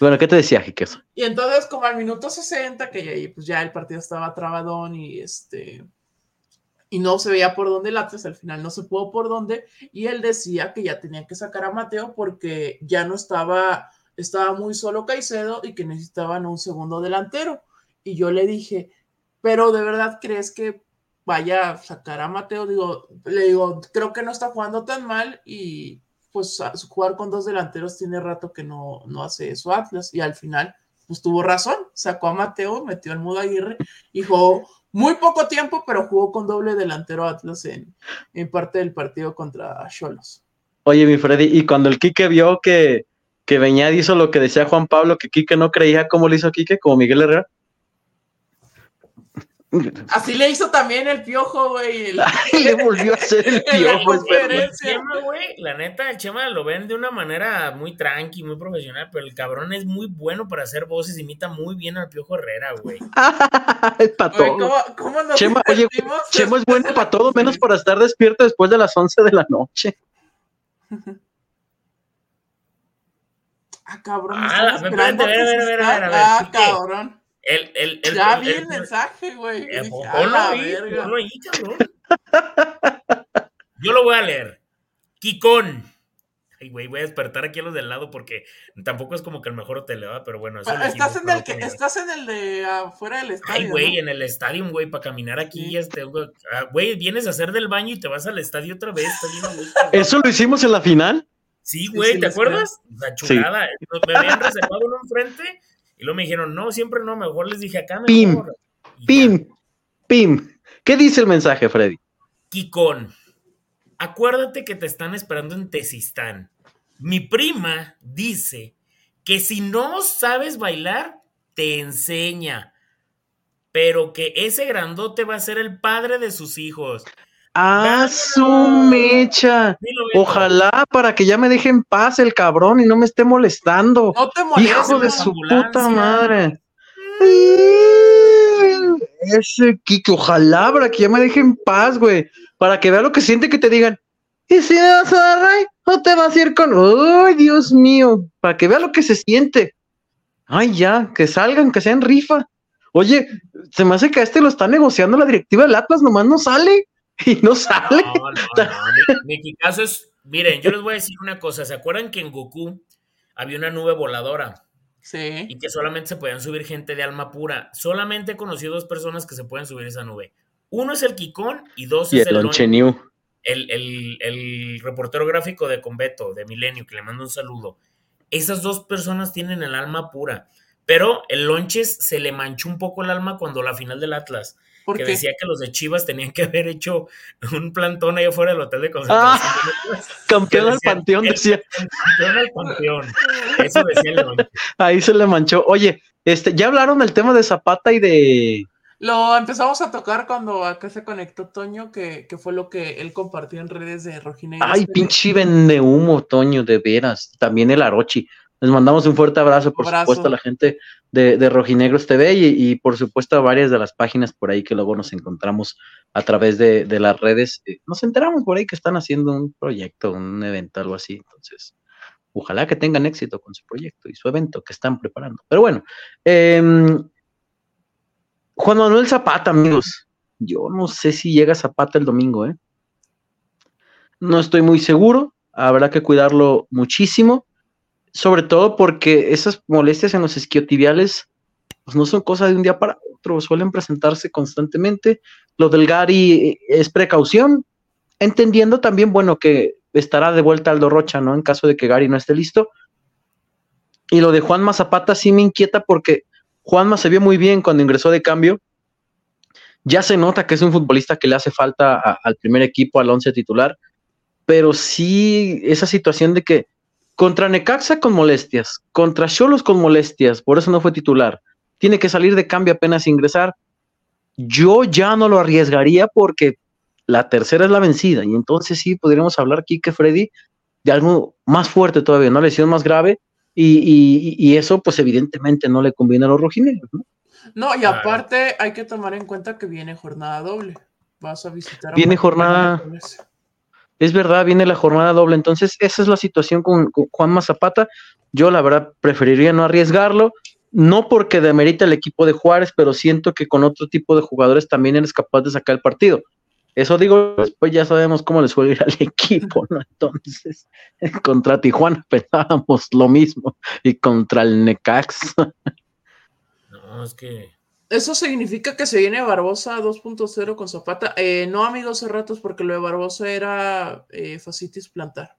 Bueno, ¿qué te decía, Jiqueso? Y entonces, como al minuto 60, que ya, pues ya el partido estaba trabadón y este. Y no se veía por dónde el Atlas, al final no se pudo por dónde. Y él decía que ya tenía que sacar a Mateo porque ya no estaba, estaba muy solo Caicedo y que necesitaban un segundo delantero. Y yo le dije, pero de verdad crees que vaya a sacar a Mateo? Digo, le digo, creo que no está jugando tan mal y pues jugar con dos delanteros tiene rato que no, no hace eso Atlas y al final pues tuvo razón, sacó a Mateo, metió al Mudo Aguirre y jugó muy poco tiempo, pero jugó con doble delantero Atlas en, en parte del partido contra Cholos. Oye, mi Freddy, y cuando el Quique vio que, que Beñat hizo lo que decía Juan Pablo, que Quique no creía, ¿cómo lo hizo Quique? Como Miguel Herrera. Así le hizo también el piojo, güey. el- [LAUGHS] le volvió a hacer el [LAUGHS] piojo. El Chema, güey, la neta, el Chema lo ven de una manera muy tranqui, muy profesional, pero el cabrón es muy bueno para hacer voces, imita muy bien al Piojo Herrera, güey. [LAUGHS] Es pa' Güey, todo. ¿cómo, cómo nos Chema, oye, es bueno para todo, menos para estar despierto después de las 11 de la noche. Ah, cabrón. Ah, espérate, a ver, a ver, a ver, a ver, a ver, Ah, cabrón. El, el, el, Ya el- vi el- el mensaje, güey. Eh, Ponlo la ahí, verga. ponlo ahí, cabrón. Yo lo voy a leer. Kikón. Ay, güey, voy a despertar aquí a los del lado porque tampoco es como que el mejor hotel, ¿verdad? Pero bueno, eso Pa- le Estás en el que, estás en el de afuera del estadio. Ay, güey, ¿no? en el estadio, güey, para caminar aquí, Sí. este, güey, ah, güey, vienes a hacer del baño y te vas al estadio otra vez, está bien a gusto, güey. ¿Eso lo hicimos en la final? Sí, güey, sí, ¿te acuerdas? La chulada. Me habían reservado uno enfrente y luego me dijeron, no, siempre no, mejor les dije acá, Pim, mejor. Pim, pim. ¿Qué dice el mensaje, Freddy? Kikón, acuérdate que te están esperando en Tezistán. Mi prima dice que si no sabes bailar, te enseña. Pero que ese grandote va a ser el padre de sus hijos. ¡Ah, su mecha! Ojalá para que ya me deje en paz el cabrón y no me esté molestando. No te molestes. Hijo de su puta madre. Ese Kike, ojalá para que ya me deje en paz, güey. Para que vea lo que siente que te digan. ¿Y si me vas a dar ray? ¿O te vas a ir con.? ¡Ay, Dios mío! Para que vea lo que se siente. Ay, ya, que salgan, que sean rifa. Oye, se me hace que a este lo está negociando la directiva del Atlas, nomás no sale. [LAUGHS] Y no sale. No, no, no. Mi, mi caso es, miren, yo les voy a decir una cosa. ¿Se acuerdan que en Goku había una nube voladora Sí. y que solamente se podían subir gente de alma pura? Solamente he conocido dos personas que se pueden subir esa nube. Uno es el Kikón y dos Y es el el, Lonche Lon- New. el, el- el reportero gráfico de Conveto, de Milenio, que le mando un saludo. Esas dos personas tienen el alma pura. Pero el Lonches se le manchó un poco el alma cuando la final del Atlas ¿Por que qué? decía que los de Chivas tenían que haber hecho un plantón ahí afuera del hotel de concentración. [LAUGHS] Campeón del decía, panteón, decía. Campeón al campeón. Eso decía el. Ahí se le manchó. Oye, este, ya hablaron del tema de Zapata y de. Lo empezamos a tocar cuando acá se conectó Toño, que, que fue lo que él compartió en redes de Rojinegro. Ay, pinche vende humo, Toño, de veras. También el Arochi. Les mandamos un fuerte abrazo, por Abrazo. supuesto, a la gente de, de Rojinegros TV y, y, por supuesto a varias de las páginas por ahí que luego nos encontramos a través de, de las redes. Eh, Nos enteramos por ahí que están haciendo un proyecto, un evento, algo así. Entonces, ojalá que tengan éxito con su proyecto y su evento que están preparando. Pero bueno, em, Juan Manuel Zapata, amigos. Yo no sé si llega Zapata el domingo, ¿eh? No estoy muy seguro. Habrá que cuidarlo muchísimo. Sobre todo porque esas molestias en los isquiotibiales pues no son cosa de un día para otro, suelen presentarse constantemente. Lo del Gary es precaución, entendiendo también, bueno, que estará de vuelta Aldo Rocha, ¿no? En caso de que Gary no esté listo. Y lo de Juanma Zapata sí me inquieta porque Juanma se vio muy bien cuando ingresó de cambio. Ya se nota que es un futbolista que le hace falta al primer equipo, al once titular, pero sí esa situación de que contra Necaxa con molestias, contra Cholos con molestias, por eso no fue titular, tiene que salir de cambio apenas ingresar. Yo ya no lo arriesgaría porque la tercera es la vencida y entonces sí podríamos hablar aquí que Freddy de algo más fuerte todavía, una lesión más grave y, y- y eso pues evidentemente no le conviene a los rojinegros. ¿no? No, y Claro. aparte hay que tomar en cuenta que viene jornada doble. Vas a visitar a Viene jornada- miércoles. Es verdad, viene la jornada doble, entonces esa es la situación con, con Juanma Zapata. Yo la verdad preferiría no arriesgarlo, no porque demerita el equipo de Juárez, pero siento que con otro tipo de jugadores también eres capaz de sacar el partido. Eso digo, después ya sabemos cómo les suele ir al equipo, ¿no? Entonces, [LAUGHS] contra Tijuana pensábamos lo mismo y contra el Necax. No, es que. Eso significa que se viene Barbosa 2.0 con Zapata. Eh, no, amigos cerratos, porque lo de Barbosa era eh, fascitis plantar.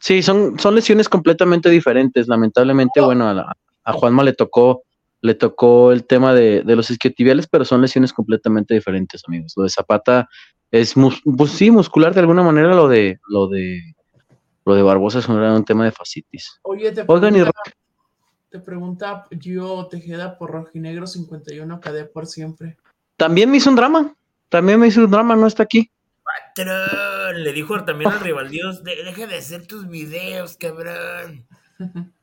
Sí, son, son lesiones completamente diferentes. Lamentablemente, bueno, a, la- a Juanma le tocó, le tocó el tema de, de los isquiotibiales, pero son lesiones completamente diferentes, amigos. Lo de Zapata es mus- pues sí, muscular de alguna manera, lo de, lo de lo de Barbosa es un, era un tema de fascitis. Oye, te Oigan, y te pregunta yo Tejeda por Rojinegro 51 KD por siempre. También me hizo un drama. También me hizo un drama, no está aquí. Patrón, le dijo también al rival Dios, "De- deja de hacer tus videos, cabrón. [LAUGHS]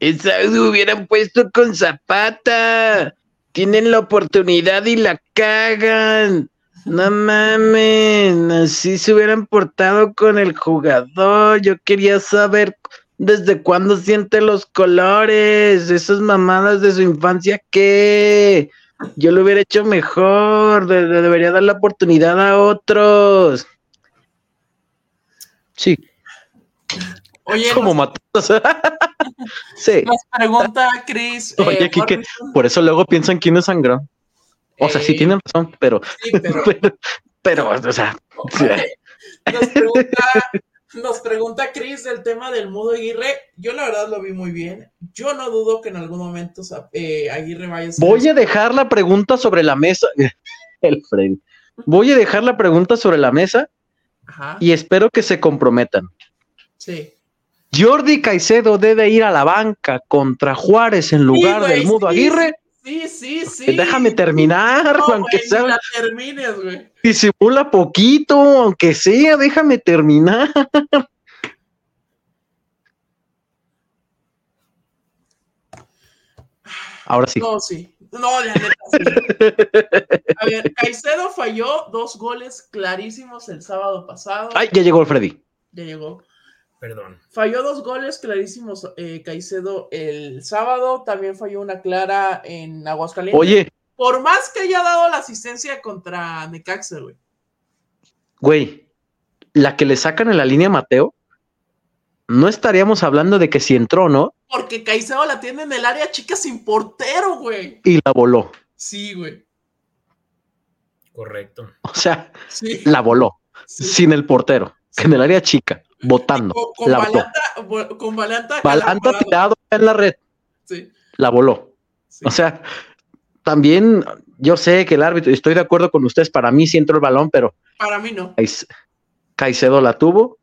Esa hubieran puesto con Zapata. Tienen la oportunidad y la cagan. No mames, así se hubieran portado con el jugador. Yo quería saber desde cuándo siente los colores. Esas mamadas de su infancia, ¿qué? Yo lo hubiera hecho mejor. de- de- debería dar la oportunidad a otros. Sí, Oye, como nos, matos. [LAUGHS] sí. nos pregunta Chris. eh, Oye, Quique, Morrison. Por eso luego piensan quién es sangrón. O sea, sí tienen razón, pero, Sí, pero [LAUGHS] pero, pero, o sea, nos pregunta, nos pregunta Chris del tema del mudo Aguirre. Yo la verdad lo vi muy bien. Yo no dudo que en algún momento eh, Aguirre vaya a ser voy a dejar la pregunta sobre la mesa. [LAUGHS] El Freddy. Voy a dejar la pregunta sobre la mesa Ajá, y espero que se comprometan. sí. Jordi Caicedo debe ir a la banca contra Juárez en lugar güey, del Mudo sí, Aguirre. Sí, sí, sí. Déjame terminar, No, aunque güey, sea. la termines, güey. Disimula poquito, aunque sea, déjame terminar. Ahora sí. No, sí. No, la neta, sí. A ver, Caicedo falló dos goles clarísimos el sábado pasado. Ay, ya llegó el Freddy. Ya llegó. Perdón. Falló dos goles clarísimos eh, Caicedo el sábado. También falló una clara en Aguascalientes. Oye, Por más que haya dado la asistencia contra Necaxa, güey. güey, la que le sacan en la línea a Mateo, no estaríamos hablando de que si entró no Porque Caicedo la tiene en el área chica sin portero, güey. y la voló. Sí, güey. Correcto. O sea, Sí. la voló sí. sin el portero, en el área chica, votando. Con, con La voló. Balanta, con Balanta. Balanta tirado en la red, Sí, la voló. sí. O sea, también yo sé que el árbitro, estoy de acuerdo con ustedes, para mí sí entró el balón, pero Para mí no. Caic- Caicedo la tuvo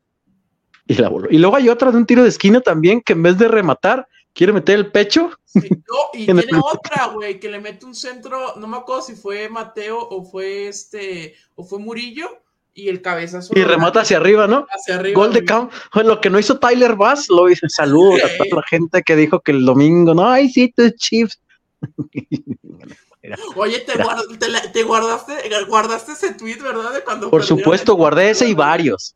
y la voló. Y luego hay otra de un tiro de esquina también que en vez de rematar, quiere meter el pecho. Sí, no, [LAUGHS] y el- tiene otra, güey, que le mete un centro, no me acuerdo si fue Mateo o fue este, o fue Murillo, y el cabezazo. Y remata hacia arriba, ¿no? hacia arriba. Gol de güey. camp. Lo que no hizo Tyler Bass, lo hizo. Saludos a toda la gente que dijo que el domingo, no, ay, sí, tus Chiefs. [LAUGHS] Oye, te, te la- te guardaste, guardaste ese tweet, ¿verdad? De cuando Por supuesto, el- guardé ese y varios.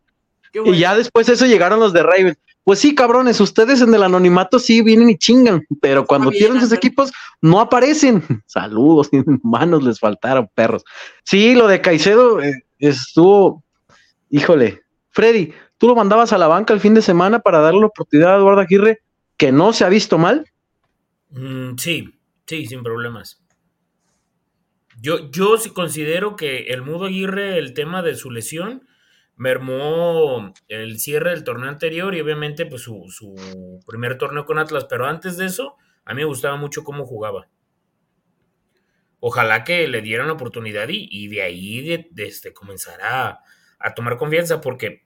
Bueno. Y ya después de eso llegaron los de Ravens. Pues sí, cabrones, ustedes en el anonimato sí vienen y chingan, pero cuando bien, pierden sus equipos no aparecen. [LAUGHS] Saludos, [LAUGHS] manos les faltaron, perros. Sí, lo de Caicedo eh, estuvo, híjole, Freddy, tú lo mandabas a la banca el fin de semana para darle la oportunidad a Eduardo Aguirre, que no se ha visto mal. Mm, sí, sí, sin problemas. Yo, yo sí considero que el Mudo Aguirre, el tema de su lesión, mermó el cierre del torneo anterior y obviamente pues su, su primer torneo con Atlas, pero antes de eso, a mí me gustaba mucho cómo jugaba. Ojalá que le dieran la oportunidad y, y de ahí de, de este, comenzar a, a tomar confianza, porque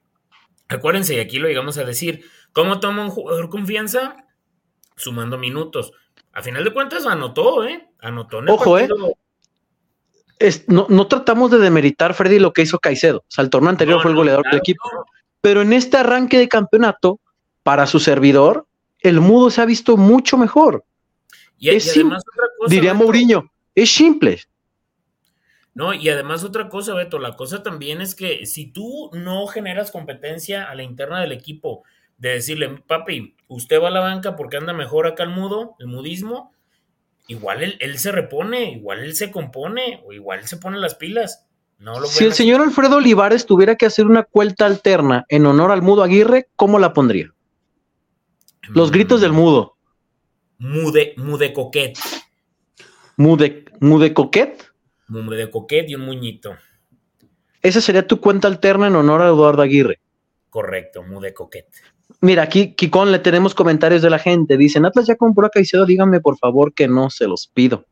acuérdense, y aquí lo llegamos a decir, ¿cómo toma un jugador confianza? Sumando minutos. A final de cuentas anotó, ¿eh? Anotó en el Ojo, ¿eh? partido. Es- no, no tratamos de demeritar, Freddy, lo que hizo Caicedo. O sea, el torneo anterior No, fue el no, goleador del equipo. Pero en este arranque de campeonato, para su servidor, el mudo se ha visto mucho mejor. Y, y Es además otra cosa. Diría Mourinho, es simple. No, y además otra cosa, Beto, la cosa también es que si tú no generas competencia a la interna del equipo, de decirle, papi, usted va a la banca porque anda mejor acá el mudo, el mudismo, igual él, él se repone, igual él se compone, o igual se pone las pilas. No lo Si el señor Alfredo Olivares tuviera que hacer una cuelta alterna en honor al mudo Aguirre, ¿cómo la pondría? Los gritos del mudo. Mude, mude coquet. Mude, mude coquet. Mude coquet y un muñito. Esa sería tu cuenta alterna en honor a Eduardo Aguirre. Correcto, mude coquet. Mira, aquí, Kikón, le tenemos comentarios de la gente. Dicen, Atlas ya compró a Caicedo, díganme por favor que no se los pido.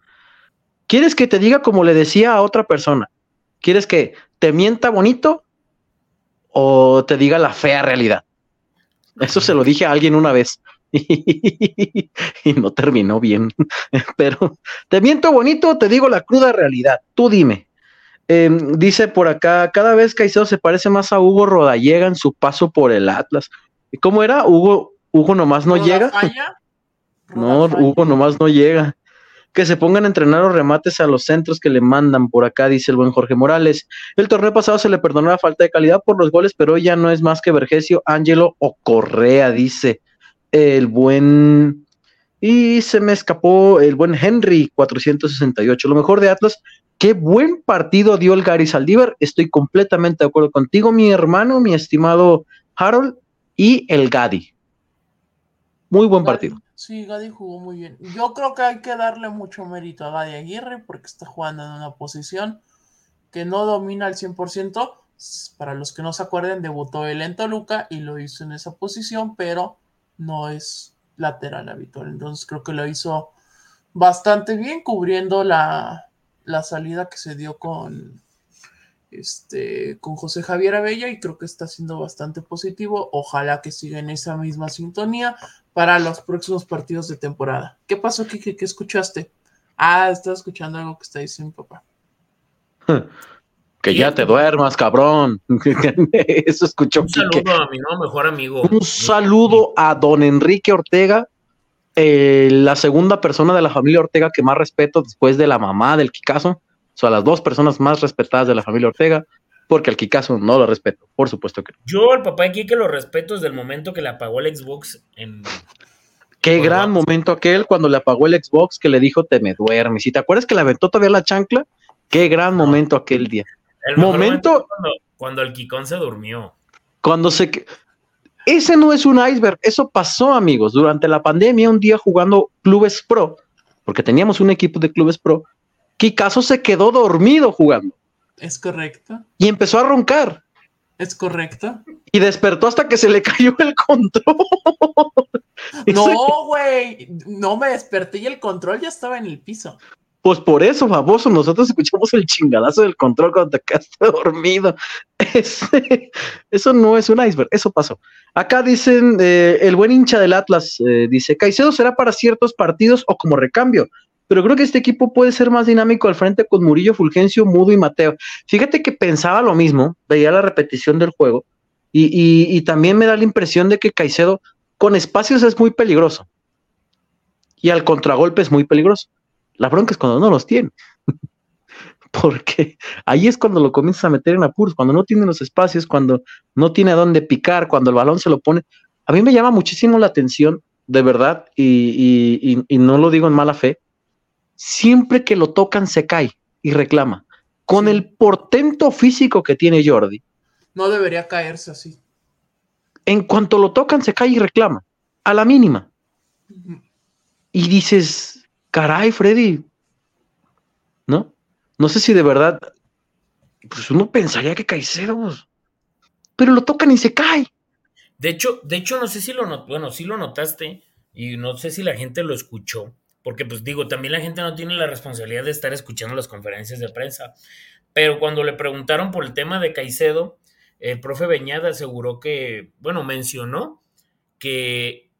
¿Quieres que te diga como le decía a otra persona? ¿Quieres que te mienta bonito o te diga la fea realidad? Eso se lo dije a alguien una vez. [LAUGHS] y no terminó bien. [LAUGHS] Pero te miento bonito, te digo la cruda realidad. Tú dime. Em, dice por acá, cada vez Caicedo se parece más a Hugo Rodallega en su paso por el Atlas. ¿Cómo era? Hugo, Hugo nomás no llega. [LAUGHS] No, Hugo nomás no llega. Que se pongan a entrenar los remates a los centros que le mandan por acá, dice el buen Jorge Morales. El torneo pasado se le perdonó la falta de calidad por los goles, pero hoy ya no es más que Vergesio, Ángelo o Correa, dice el buen. Y se me escapó el buen Henry 468. Lo mejor de Atlas. Qué buen partido dio el Gary Saldívar. Estoy completamente de acuerdo contigo, mi hermano, mi estimado Harold y el Gadi. Muy buen partido. Sí, Gadi jugó muy bien. Yo creo que hay que darle mucho mérito a Gadi Aguirre porque está jugando en una posición que no domina al 100%. Para los que no se acuerden, debutó él en Toluca y lo hizo en esa posición, pero no es lateral habitual. Entonces creo que lo hizo bastante bien cubriendo la, la salida que se dio con, este, con José Javier Abella y creo que está siendo bastante positivo. Ojalá que siga en esa misma sintonía para los próximos partidos de temporada. ¿Qué pasó, Kike? ¿Qué escuchaste? Ah, estaba escuchando algo que está diciendo papá. [LAUGHS] Que ya te duermas, cabrón. [LAUGHS] Eso escuchó. Un saludo a mi mejor amigo. Un saludo a don Enrique Ortega, eh, la segunda persona de la familia Ortega que más respeto después de la mamá del Kikazo son las dos personas más respetadas de la familia Ortega, porque al Kikazo no lo respeto, por supuesto que Yo al papá aquí que lo respeto desde el momento que le apagó el Xbox en... Qué gran momento aquel cuando le apagó el Xbox que le dijo te me duermes. ¿Y te acuerdas que le aventó todavía la chancla? Qué gran momento aquel día. El momento, cuando, cuando, el Kikón se durmió. Cuando se ese no es un iceberg, eso pasó, amigos. Durante la pandemia, un día jugando clubes pro, porque teníamos un equipo de clubes pro, Kikazo se quedó dormido jugando. Es correcto. Y empezó a roncar. Es correcto. Y despertó hasta que se le cayó el control. [LAUGHS] no, güey. No me desperté y el control ya estaba en el piso. Pues por eso, baboso, nosotros escuchamos el chingadazo del control cuando te quedaste [LAUGHS] dormido. eso no es un iceberg, eso pasó. Acá dicen, eh, el buen hincha del Atlas eh, dice, Caicedo será para ciertos partidos o como recambio, pero creo que este equipo puede ser más dinámico al frente con Murillo, Fulgencio, Mudo y Mateo. Fíjate que pensaba lo mismo, veía la repetición del juego y, también me da la impresión de que Caicedo con espacios es muy peligroso y al contragolpe es muy peligroso. La bronca es cuando no los tiene. [LAUGHS] Porque ahí es cuando lo comienzas a meter en apuros, cuando no tiene los espacios, cuando no tiene a dónde picar, cuando el balón se lo pone. A mí me llama muchísimo la atención, de verdad, y no lo digo en mala fe, siempre que lo tocan se cae y reclama. Con el portento físico que tiene Jordi. No debería caerse así. En cuanto lo tocan se cae y reclama. A la mínima. Y dices, caray, Freddy. ¿No? No sé si de verdad. Pues uno pensaría que Caicedo. Pero lo tocan y se cae. De hecho, de hecho, no sé si lo not bueno, sí lo notaste. Y no sé si la gente lo escuchó porque pues digo, también la gente no tiene la responsabilidad de estar escuchando las conferencias de prensa. Pero cuando le preguntaron por el tema de Caicedo, el profe Beñada aseguró que, bueno, mencionó que,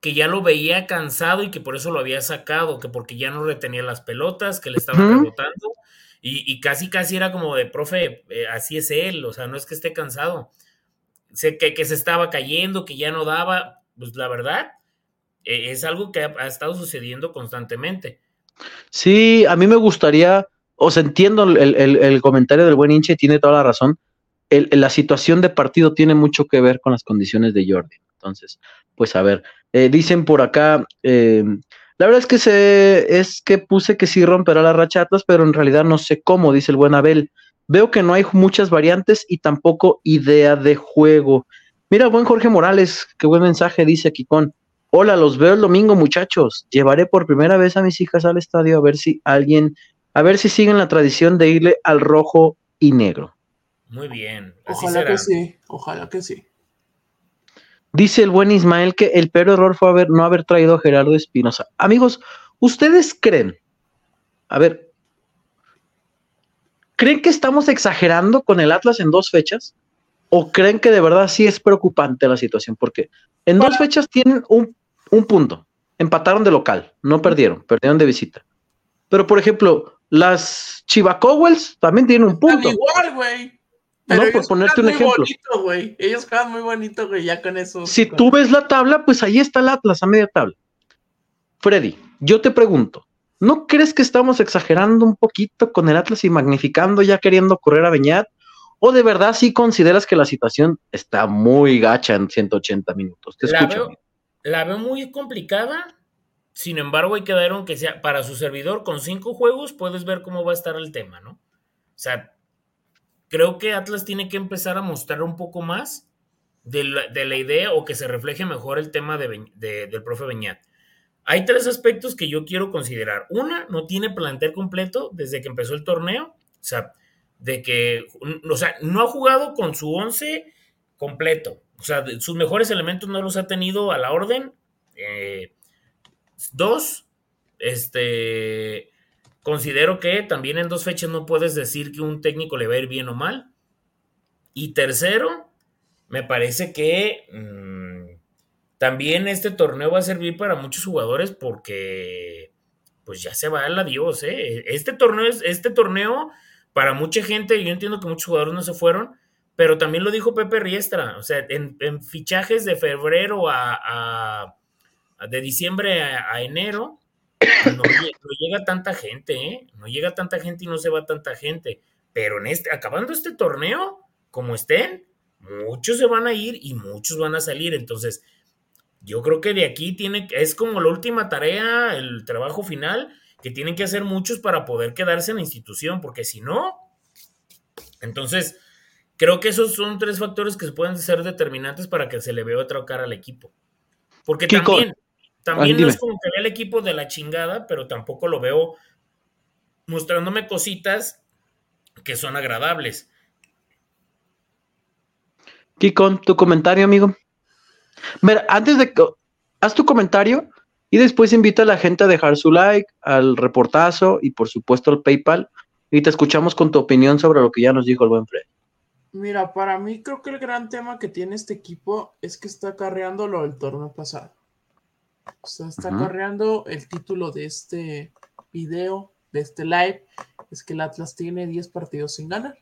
que ya lo veía cansado y que por eso lo había sacado, que porque ya no retenía las pelotas, que le estaban rebotando. Y, casi, casi era como de, profe, eh, así es él, o sea, no es que esté cansado. Sé que, que se estaba cayendo, que ya no daba, pues la verdad, e, es algo que ha, estado sucediendo constantemente. Sí, a mí me gustaría, o sea, entiendo el, comentario del buen hinche, tiene toda la razón. la situación de partido tiene mucho que ver con las condiciones de Jordi. Entonces, pues a ver, eh, dicen por acá, eh, la verdad es que se, es que puse que sí romperá las rachatas, pero en realidad no sé cómo, dice el buen Abel. Veo que no hay muchas variantes y tampoco idea de juego. Mira, buen Jorge Morales, qué buen mensaje dice aquí con. Hola, los veo el domingo, muchachos. Llevaré por primera vez a mis hijas al estadio a ver si alguien, a ver si siguen la tradición de irle al rojo y negro. Muy bien. ojalá que sí, ojalá que sí. Dice el buen Ismael que el peor error fue haber, no haber traído a Gerardo Espinosa. Amigos, ¿ustedes creen? A ver, ¿creen que estamos exagerando con el Atlas en dos fechas? ¿O creen que de verdad sí es preocupante la situación? Porque en dos fechas tienen un, un punto. Empataron de local, no perdieron, perdieron de visita. Pero, por ejemplo, las Chivacowels también tienen un punto. igual, güey. No, por ponerte un muy ejemplo. Bonito, güey. Ellos juegan muy bonito, güey, ya con eso. Si tú ves la tabla, pues ahí está el Atlas a media tabla. Freddy, yo te pregunto, ¿no crees que estamos exagerando un poquito con el Atlas y magnificando ya queriendo correr a Beñat? ¿O de verdad sí consideras que la situación está muy gacha en 180 minutos? Te La escucho. veo, la veo muy complicada. Sin embargo, hay que dar aunque sea para su servidor con cinco juegos, puedes ver cómo va a estar el tema, ¿no? O sea, creo que Atlas tiene que empezar a mostrar un poco más de la, de la idea o que se refleje mejor el tema del profe Beñat. Hay tres aspectos que yo quiero considerar. Una, no tiene plantel completo desde que empezó el torneo. O sea, de que, o sea, no ha jugado con su once completo. O sea, sus mejores elementos no los ha tenido a la orden. Eh, dos, este, considero que también en dos fechas no puedes decir que un técnico le va a ir bien o mal. Y tercero, me parece que mm, también este torneo va a servir para muchos jugadores porque pues ya se va el adiós, ¿eh? Este torneo es, este torneo, para mucha gente, yo entiendo que muchos jugadores no se fueron, pero también lo dijo Pepe Riestra, o sea, en, fichajes de febrero a, de diciembre a enero, no, lle- no llega tanta gente, ¿eh? No llega tanta gente y no se va tanta gente. Pero en este, acabando este torneo, como estén, muchos se van a ir y muchos van a salir. Entonces, yo creo que de aquí tiene, es como la última tarea, el trabajo final que tienen que hacer muchos para poder quedarse en la institución, porque si no, entonces creo que esos son tres factores que pueden ser determinantes para que se le vea otra cara al equipo. Porque Kiko, también, también ah, no es como que vea el equipo de la chingada, pero tampoco lo veo mostrándome cositas que son agradables. Kikon, tu comentario, amigo. Mira, antes de que haz tu comentario y después invita a la gente a dejar su like, al reportazo y por supuesto al PayPal. Y te escuchamos con tu opinión sobre lo que ya nos dijo el buen Fred. Mira, para mí creo que el gran tema que tiene este equipo es que está acarreando lo del torneo pasado. O sea, está Ujú. acarreando el título de este video, de este live, es que el Atlas tiene 10 partidos sin ganar.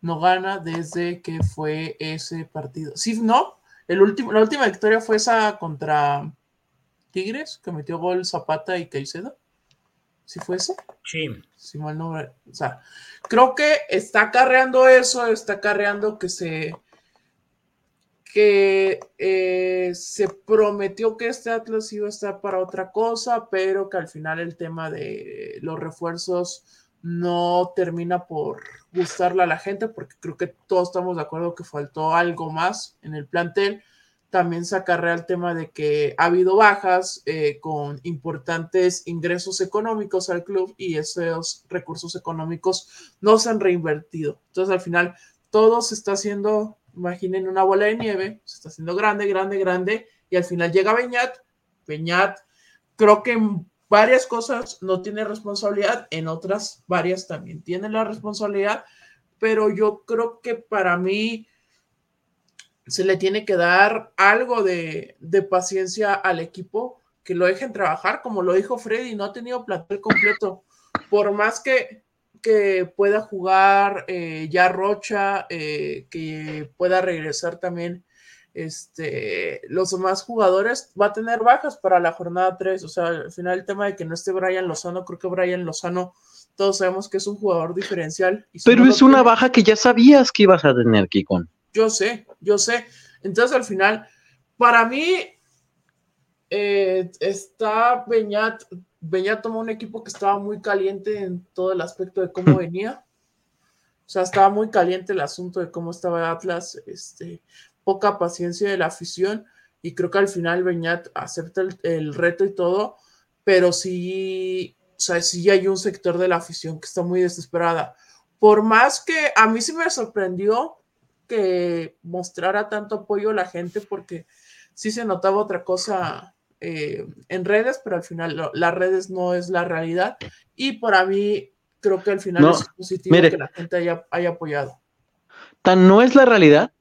No gana desde que fue ese partido. Sí, no, el último, la última victoria fue esa contra Tigres, que metió gol Zapata y Caicedo. ¿Sí fue ese? Sí. si mal no, o sea, creo que está acarreando eso, está acarreando que se que eh, se prometió que este Atlas iba a estar para otra cosa, pero que al final el tema de los refuerzos no termina por gustarle a la gente, porque creo que todos estamos de acuerdo que faltó algo más en el plantel. También se acarrea el tema de que ha habido bajas eh, con importantes ingresos económicos al club y esos recursos económicos no se han reinvertido. Entonces, al final, todo se está haciendo, imaginen una bola de nieve, se está haciendo grande, grande, grande, y al final llega Beñat. Beñat, creo que en varias cosas no tiene responsabilidad, en otras varias también tiene la responsabilidad, pero yo creo que para mí se le tiene que dar algo de, de, paciencia al equipo, que lo dejen trabajar, como lo dijo Freddy, no ha tenido plantel completo. Por más que, que pueda jugar eh, ya Rocha, eh, que pueda regresar también este, los demás jugadores, va a tener bajas para la jornada 3. O sea, al final el tema de que no esté Brian Lozano, creo que Brian Lozano, todos sabemos que es un jugador diferencial. Pero es una baja que ya sabías que ibas a tener, Kikon. Yo sé, yo sé. Entonces al final, para mí, eh, está Beñat. Beñat tomó un equipo que estaba muy caliente en todo el aspecto de cómo [LAUGHS] venía. O sea, estaba muy caliente el asunto de cómo estaba Atlas, este, poca paciencia de la afición. Y creo que al final Beñat acepta el, el reto y todo, pero sí, o sea, sí hay un sector de la afición que está muy desesperada. Por más que a mí sí me sorprendió que mostrara tanto apoyo a la gente porque sí se notaba otra cosa eh, en redes, pero al final las redes no es la realidad. Y para mí creo que al final no, es positivo mire, que la gente haya, haya, apoyado. tan no es la realidad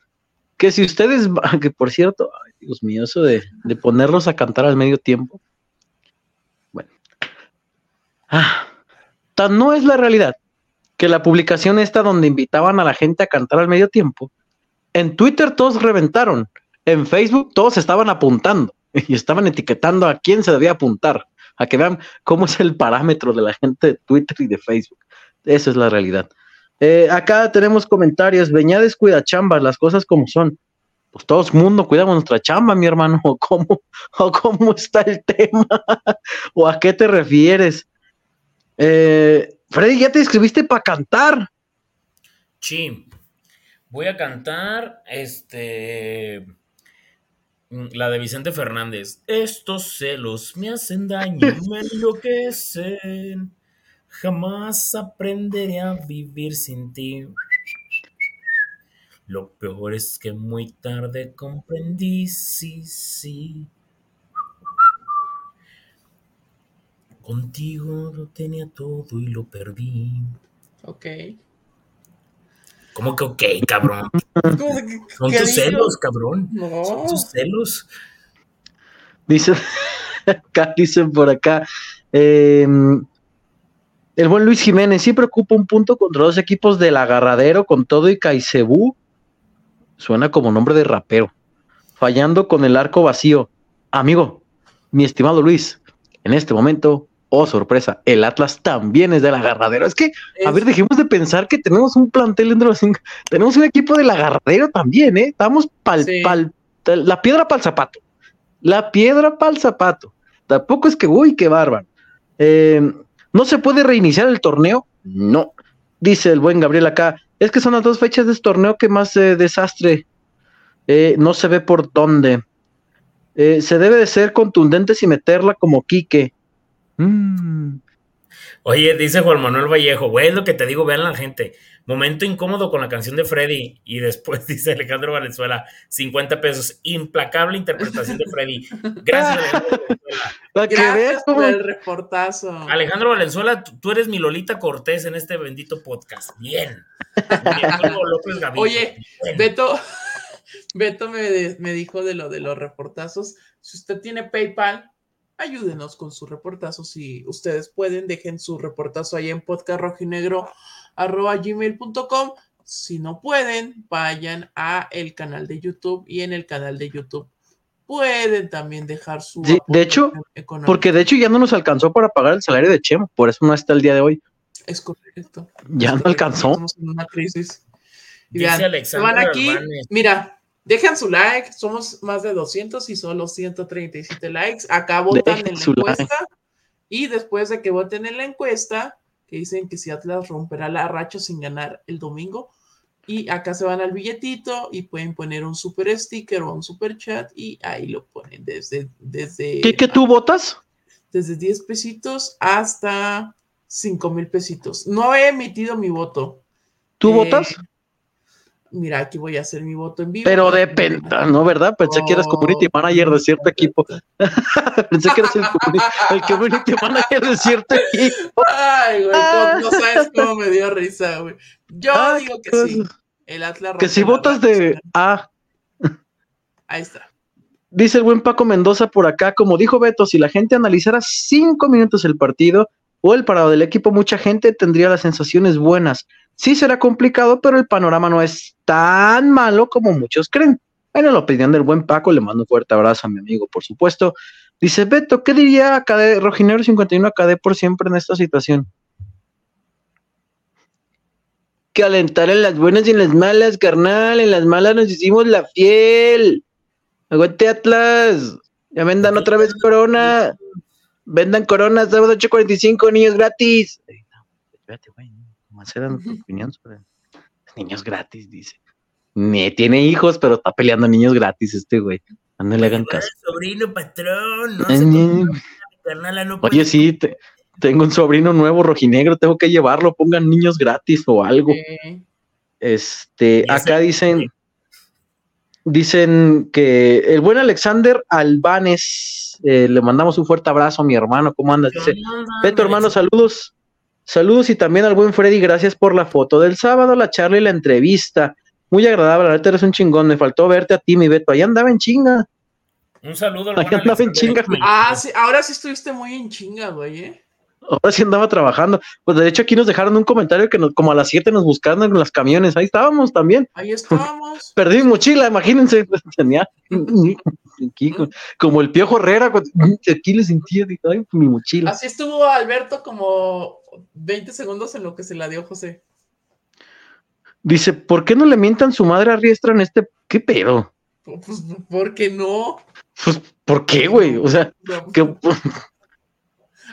que si ustedes, [LAUGHS] que por cierto, ay, Dios mío, eso de, de ponerlos a cantar al medio tiempo, bueno, ah, tan no es la realidad que la publicación esta donde invitaban a la gente a cantar al medio tiempo, en Twitter todos reventaron, en Facebook todos estaban apuntando [LAUGHS] y estaban etiquetando a quién se debía apuntar, a que vean cómo es el parámetro de la gente de Twitter y de Facebook. Esa es la realidad. Eh, acá tenemos comentarios. Beñades cuida chambas, las cosas como son. Pues todo el mundo cuidamos nuestra chamba, mi hermano. [LAUGHS] ¿O cómo, o cómo está el tema? [LAUGHS] ¿O a qué te refieres? Eh, Freddy, ¿ya te inscribiste para cantar? Sí. Voy a cantar este la de Vicente Fernández. Estos celos me hacen daño, [LAUGHS] me enloquecen. Jamás aprenderé a vivir sin ti. Lo peor es que muy tarde comprendí, sí, sí. Contigo lo tenía todo y lo perdí. Ok. ¿Cómo que ok, cabrón? [LAUGHS] Son tus celos, cabrón. No. Son tus celos. Dicen, [LAUGHS] acá dicen por acá. Eh, el buen Luis Jiménez siempre ocupa un punto contra dos equipos del agarradero con todo y Caicebú. Suena como nombre de rapero. Fallando con el arco vacío. Amigo, mi estimado Luis, en este momento, oh sorpresa, el Atlas también es del agarradero. Es que, a ver, dejemos de pensar que tenemos un plantel entre los cinco. Tenemos un equipo del agarradero también, ¿eh? Estamos pal, Sí. pal, la piedra para el zapato. La piedra para el zapato. Tampoco es que, uy, qué bárbaro. Eh, ¿No se puede reiniciar el torneo? No. Dice el buen Gabriel acá. Es que son las dos fechas de este torneo que más eh, desastre. Eh, no se ve por dónde. Eh, se debe de ser contundentes y meterla como Quique. Mm. Oye, dice Juan Manuel Vallejo, güey, es lo que te digo, vean la gente. Momento incómodo con la canción de Freddy. Y después [LAUGHS] dice Alejandro Valenzuela, 50 pesos. Implacable interpretación de Freddy. Gracias, Alejandro Valenzuela. [LAUGHS] Para que veas Gracias por el reportazo. Alejandro Valenzuela, tú- eres mi Lolita Cortés en este bendito podcast. Bien. Bien, Hugo López Gaviria. Oye, Bien. Beto, [LAUGHS] Beto me, de- me dijo de lo de los reportazos. Si usted tiene PayPal, ayúdenos con sus reportazos. Si ustedes pueden, dejen su reportazo ahí en podcastrojinegro.gmail.com. Si no pueden, vayan a el canal de YouTube y en el canal de YouTube pueden también dejar su Sí, de hecho. Porque de hecho ya no nos alcanzó para pagar el salario de Chemo, por eso no está el día de hoy. es correcto. Ya no alcanzó. Estamos en una crisis. Y Dice vean, se Alexandra van aquí, Hernández. mira, dejan su like, somos más de 200 y solo 137 likes. Acá votan Dejen en la like. encuesta y después de que voten en la encuesta, que dicen que si Atlas romperá la racha sin ganar el domingo, y acá se van al billetito y pueden poner un super sticker o un super chat y ahí lo ponen desde, desde, ¿Qué, qué tú votas? desde 10 pesitos hasta 5 mil pesitos. No he emitido mi voto. ¿Tú Eh, votas? Mira, aquí voy a hacer mi voto en vivo. Pero de penta, ¿no? ¿Verdad? Pensé que eras community manager de cierto equipo. [LAUGHS] Pensé que eras el community, el community manager de cierto equipo. Ay, güey, Ah. no sabes cómo me dio risa, güey. Yo Ah, digo que sí. El Atlas Que si votas de. A, Ahí está. dice el buen Paco Mendoza por acá, como dijo Beto, si la gente analizara cinco minutos el partido o el parado del equipo, mucha gente tendría las sensaciones buenas. Sí será complicado, pero el panorama no es tan malo como muchos creen. Bueno, la opinión del buen Paco, le mando un fuerte abrazo a mi amigo, por supuesto. Dice Beto, ¿qué diría Acade, Rojinero 51 Acade por siempre en esta situación? Que alentar en las buenas y en las malas, carnal. En las malas nos hicimos la fiel. Aguante Atlas. Ya vendan otra vez Corona. Vendan Corona, sábado 8.45, niños gratis. Espérate, güey. ¿Cómo hacer tu opinión sobre niños gratis? Dice. Ni tiene hijos, pero está peleando niños gratis este güey. No le hagan caso. Sobrino patrón, no Eh, se eh. carnal, no Oye, sí, te- tengo un sobrino nuevo rojinegro, tengo que llevarlo, pongan niños gratis o algo. Este, acá dicen, dicen que el buen Alexander Albanes, eh, le mandamos un fuerte abrazo a mi hermano, ¿cómo andas? Dice, Beto, hermano, saludos. Saludos y también al buen Freddy, gracias por la foto del sábado, la charla y la entrevista. Muy agradable, la neta eres un chingón. Me faltó verte a ti, mi Beto. Ahí andaba en chinga. Un saludo al Ahí andaba en chinga. Ah, sí, ahora sí estuviste muy en chinga, güey, ¿eh? Ahora sí andaba trabajando. Pues de hecho aquí nos dejaron un comentario que nos, como a las 7 nos buscaron en los camiones. Ahí estábamos también. Ahí estábamos. [LAUGHS] Perdí mi mochila, imagínense. [LAUGHS] Tenía aquí, co- como el piojo Herrera. Aquí le sentía, ay, mi mochila. Así estuvo Alberto como 20 segundos en lo que se la dio José. Dice, ¿por qué no le mientan su madre a Riestra en este? ¿Qué pedo? Pues, ¿por qué no? Pues, ¿por qué, güey? O sea, No, que,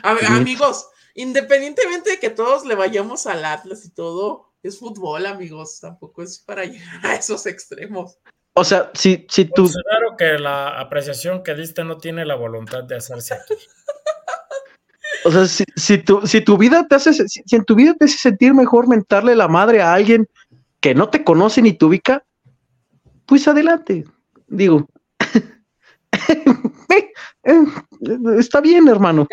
A ver, amigos, independientemente de que todos le vayamos al Atlas y todo, es fútbol, amigos. Tampoco es para [LAUGHS] llegar a esos extremos. o sea, si, si tú, Considero que la apreciación que diste no tiene la voluntad de hacerse aquí. [LAUGHS] o sea, si, si tu, si tu vida te hace, si, si en tu vida te hace sentir mejor mentarle la madre a alguien que no te conoce ni te ubica, pues adelante. Digo, [LAUGHS] eh, está bien, hermano.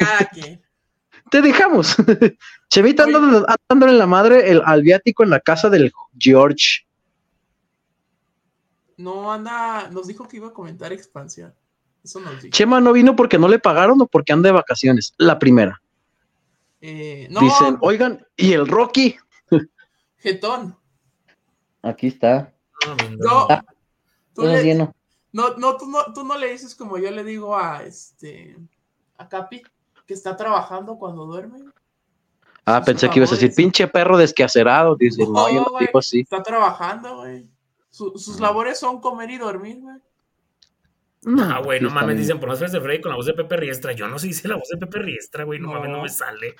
Te dejamos. [LAUGHS] Chevita Oye. anda dándole la madre el, al viático en la casa del George. No anda, nos dijo que iba a comentar expansión. Eso nos dijo. Chema no vino porque no le pagaron o porque anda de vacaciones. La primera. Eh, no, Dicen, oigan, ¿y el Rocky? [LAUGHS] Getón. Aquí está. No, mi No, Ah, tú todo le- lleno. no, no, tú no, tú no le dices como yo le digo a este a Capi, que está trabajando cuando duerme. Ah, Sus pensé que ibas a decir, pinche perro desquacerado. Dice, no, No, yo no güey, digo así. Está trabajando, güey. Su- Mm. sus labores son comer y dormir, güey. Ah, güey, no mames, dicen por las fechas de Freddy con la voz de Pepe Riestra. Yo no sé hice la voz de Pepe Riestra, güey, no, No. mames, no me sale.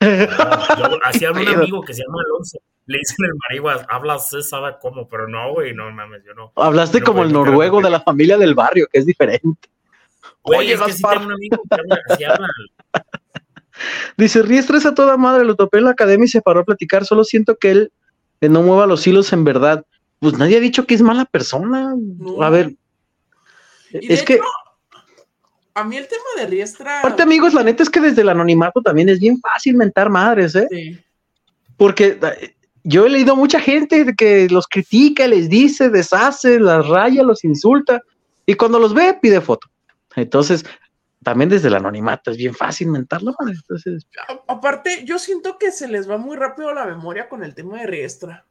No, [LAUGHS] yo, así habla un amigo que se llama Alonso. Le dicen el marihuas, habla así, sabe cómo, pero no, güey, no mames, yo no. Hablaste No, como el no, noruego de la familia del barrio, que es diferente. Güey, Oye, es que sí tengo un amigo que habla, así habla. [LAUGHS] Dice, Riestra es a toda madre, lo topé en la academia y se paró a platicar. Solo siento que él no mueva los hilos en verdad. Pues nadie ha dicho que es mala persona. No. A ver, Y de es que, hecho, a mí el tema de Riestra. aparte, amigos, la neta es que desde el anonimato también es bien fácil mentar madres, ¿eh? Sí. Porque eh, yo he leído mucha gente que los critica, les dice, deshace, las raya, los insulta, y cuando los ve pide foto. Entonces, también desde el anonimato es bien fácil mentar la madre. Entonces, A- aparte, yo siento que se les va muy rápido la memoria con el tema de Riestra.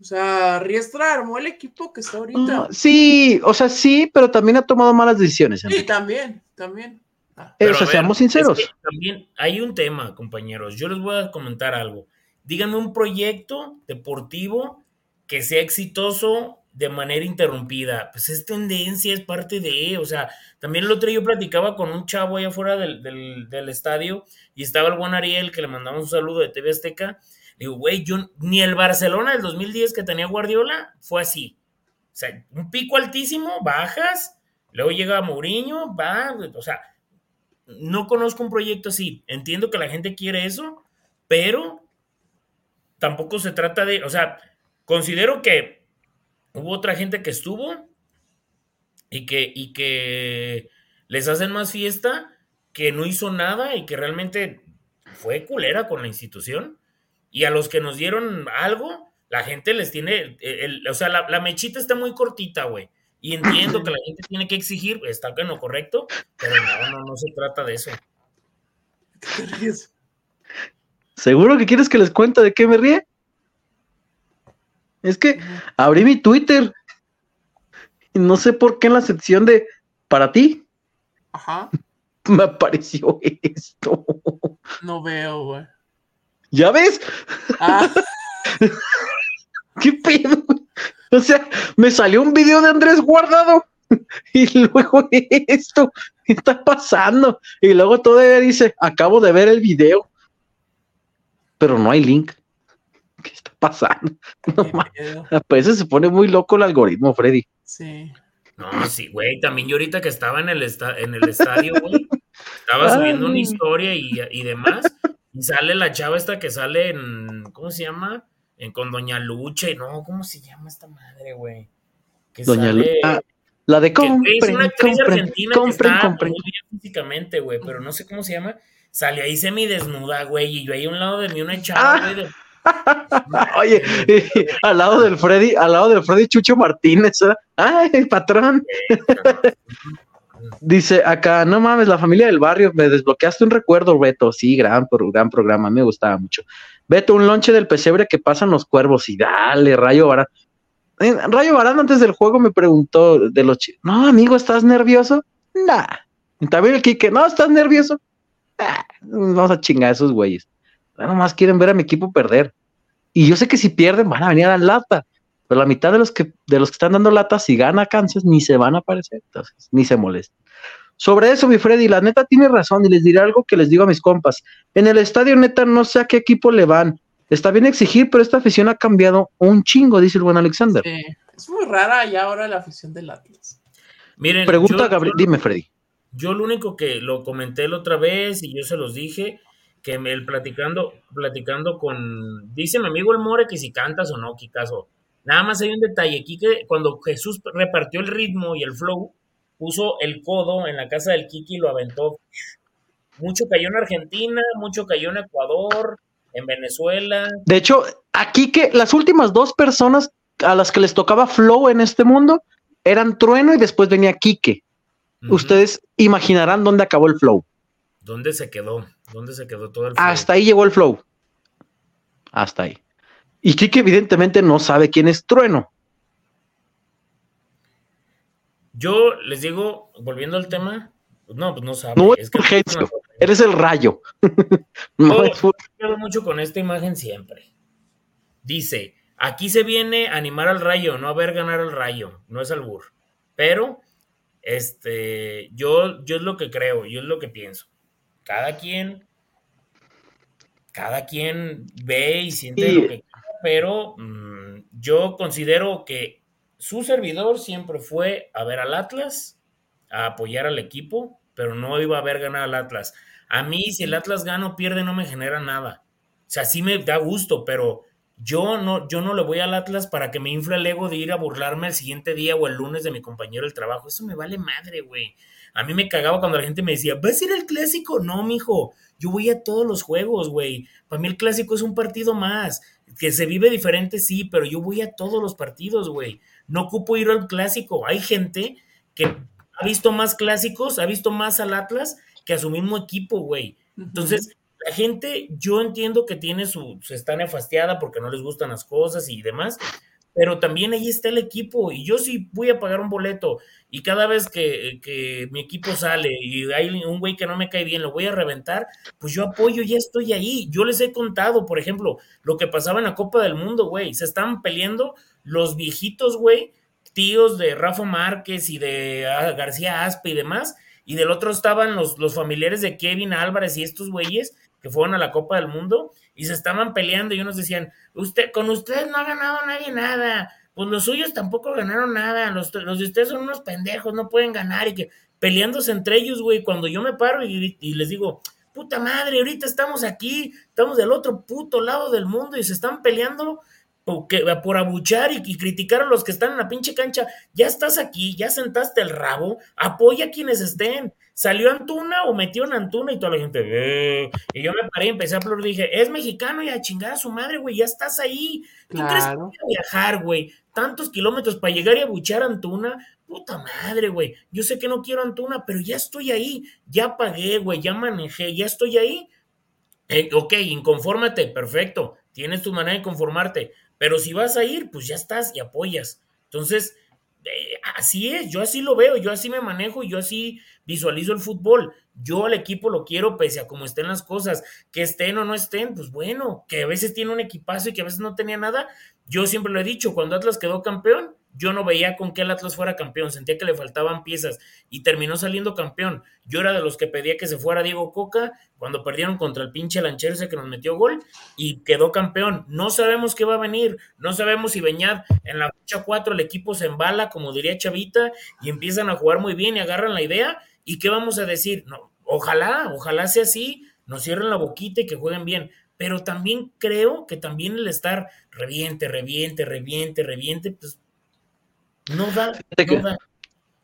O sea, Riestra armó el equipo que está ahorita. ah, sí, o sea, sí, pero también ha tomado malas decisiones. Sí, Enrique. también, también. Ah, Pero, Eso, a ver, seamos es sinceros. que también hay un tema, compañeros. Yo les voy a comentar algo. Díganme un proyecto deportivo que sea exitoso de manera interrumpida. Pues es tendencia, es parte de, o sea, también el otro día yo platicaba con un chavo allá afuera del, del, del estadio y estaba el buen Ariel que le mandamos un saludo de TV Azteca. Digo, güey, yo ni el Barcelona del 2010 que tenía Guardiola fue así. O sea, un pico altísimo, bajas, luego llega Mourinho, va, o sea, no conozco un proyecto así. Entiendo que la gente quiere eso, pero tampoco se trata de, o sea, considero que hubo otra gente que estuvo y que, y que les hacen más fiesta, que no hizo nada y que realmente fue culera con la institución. Y a los que nos dieron algo, la gente les tiene, el- el- o sea, la, la mechita está muy cortita, güey. Y entiendo que la gente tiene que exigir, está en lo correcto, pero no, no, no se trata de eso. ¿qué te ríes? ¿Seguro que quieres que les cuente de qué me ríe? Es que abrí mi Twitter y no sé por qué en la sección de para ti Ajá, [LAUGHS] me apareció esto. no veo, güey. ¿Ya ves? Ah, [LAUGHS] ¿Qué pedo? O sea, me salió un video de Andrés Guardado y luego esto ¿qué está pasando. Y luego todavía dice, acabo de ver el video, pero no hay link. ¿Qué está pasando? [LAUGHS] No. A veces se pone muy loco el algoritmo, Freddy. Sí. No, sí, güey, también yo ahorita que estaba en el, esta- en el estadio, güey, estaba subiendo una historia y, y demás, y sale la chava esta que sale en, ¿cómo se llama? En, con Doña Lucha, y no, ¿cómo se llama esta madre, güey? Que Doña sale- ah, la de que es una compren, actriz compren, argentina compren, que está compren. muy bien físicamente, güey, pero no sé cómo se llama. Sale ahí semidesnuda, güey, y yo ahí a un lado de mí una chava, Ah. de [LAUGHS] Oye, al lado del Freddy, al lado del Freddy Chucho Martínez, ¿eh? ay, patrón. Dice acá, no mames, la familia del barrio, me desbloqueaste un recuerdo, Beto. Sí, gran, gran programa, me gustaba mucho. Beto, un lonche del pesebre que pasan los cuervos y dale, Rayo Barán. Eh, Rayo Barán antes del juego me preguntó de los chicos, no, amigo, ¿estás nervioso? Nah. También el Kike, no, ¿estás nervioso? vamos a chingar a esos güeyes. Nada más quieren ver a mi equipo perder. Y yo sé que si pierden van a venir a dar lata. Pero la mitad de los que, de los que están dando lata, si gana Kansas, ni se van a aparecer. Entonces, ni se molestan. Sobre eso, mi Freddy, la neta tiene razón y les diré algo que les digo a mis compas. En el estadio, neta, no sé a qué equipo le van. Está bien exigir, pero esta afición ha cambiado un chingo, dice el buen Alexander. Sí, es muy rara ya ahora la afición del Atlas. Miren, Pregunta Gabriel, dime, Freddy. Yo lo único que lo comenté la otra vez y yo se los dije, que él platicando, platicando con, dice mi amigo el More que si cantas o no, Kikazo. Nada más hay un detalle aquí que cuando Jesús repartió el ritmo y el flow, puso el codo en la casa del Kiki y lo aventó. Mucho cayó en Argentina, mucho cayó en Ecuador, en Venezuela. De hecho, aquí que las últimas dos personas a las que les tocaba flow en este mundo eran Trueno y después venía Quique ustedes imaginarán dónde acabó el flow. ¿Dónde se quedó? ¿Dónde se quedó todo el flow? Hasta ahí llegó el flow. Hasta ahí. Y Kike evidentemente no sabe quién es Trueno. Yo les digo, volviendo al tema, no, pues no sabe. No es, eres el rayo. [LAUGHS] no, yo mucho con esta imagen siempre. Dice, aquí se viene a animar al rayo, no a ver ganar al rayo, no es albur. Pero este, yo, yo es lo que creo, yo es lo que pienso. Cada quien, cada quien ve y siente lo que pero mm, yo considero que su servidor siempre fue a ver al Atlas, a apoyar al equipo, pero no iba a ver ganar al Atlas. A mí, si el Atlas gana o pierde, no me genera nada. O sea, sí me da gusto, pero yo no, yo no le voy al Atlas para que me infle el ego de ir a burlarme el siguiente día o el lunes de mi compañero del trabajo. Eso me vale madre, güey. A mí me cagaba cuando la gente me decía, ¿vas a ir al clásico? No, mijo. Yo voy a todos los juegos, güey. Para mí el clásico es un partido más. Que se vive diferente, sí, pero yo voy a todos los partidos, güey. No ocupo ir al clásico. Hay gente que ha visto más clásicos, ha visto más al Atlas que a su mismo equipo, güey. Entonces, la gente, yo entiendo que tiene su, se está nefastiada porque no les gustan las cosas y demás, pero también ahí está el equipo y yo sí voy a pagar un boleto y cada vez que, que mi equipo sale y hay un güey que no me cae bien, lo voy a reventar, pues yo apoyo, ya estoy ahí. Yo les he contado, por ejemplo, lo que pasaba en la Copa del Mundo, güey, se están peleando los viejitos, güey, tíos de Rafa Márquez y de ah, García Aspe y demás, y del otro estaban los, los familiares de Kevin Álvarez y estos güeyes que fueron a la Copa del Mundo y se estaban peleando y unos decían, usted, con ustedes no ha ganado nadie nada, pues los suyos tampoco ganaron nada, los, los de ustedes son unos pendejos, no pueden ganar y que peleándose entre ellos, güey, cuando yo me paro y, y les digo, puta madre, ahorita estamos aquí, estamos del otro puto lado del mundo y se están peleando por abuchar y, y, criticar a los que están en la pinche cancha, ya estás aquí, ya sentaste el rabo, apoya a quienes estén. Salió Antuna o metió en Antuna y toda la gente, eh". y yo me paré y empecé a hablar, dije, es mexicano y a chingar a su madre, güey, ya estás ahí. ¿Tú crees que voy a viajar, güey? Tantos kilómetros para llegar y abuchar a Antuna, puta madre, güey. Yo sé que no quiero Antuna, pero ya estoy ahí, ya pagué, güey, ya manejé, ya estoy ahí. Eh, ok, inconfórmate, perfecto, tienes tu manera de conformarte pero si vas a ir, pues ya estás y apoyas. Entonces, eh, así es, yo así lo veo, yo así me manejo, yo así visualizo el fútbol. Yo al equipo lo quiero pese a cómo estén las cosas, que estén o no estén, pues bueno, que a veces tiene un equipazo y que a veces no tenía nada. Yo siempre lo he dicho, cuando Atlas quedó campeón, yo no veía con que el Atlas fuera campeón, sentía que le faltaban piezas y terminó saliendo campeón. Yo era de los que pedía que se fuera Diego Coca cuando perdieron contra el pinche Lancherse que nos metió gol y quedó campeón. No sabemos qué va a venir, no sabemos si Beñat en la fecha 4 el equipo se embala, como diría Chavita, y empiezan a jugar muy bien y agarran la idea. ¿Y qué vamos a decir? No, ojalá, ojalá sea así, nos cierren la boquita y que jueguen bien pero también creo que también el estar reviente, reviente, reviente, reviente, pues no da,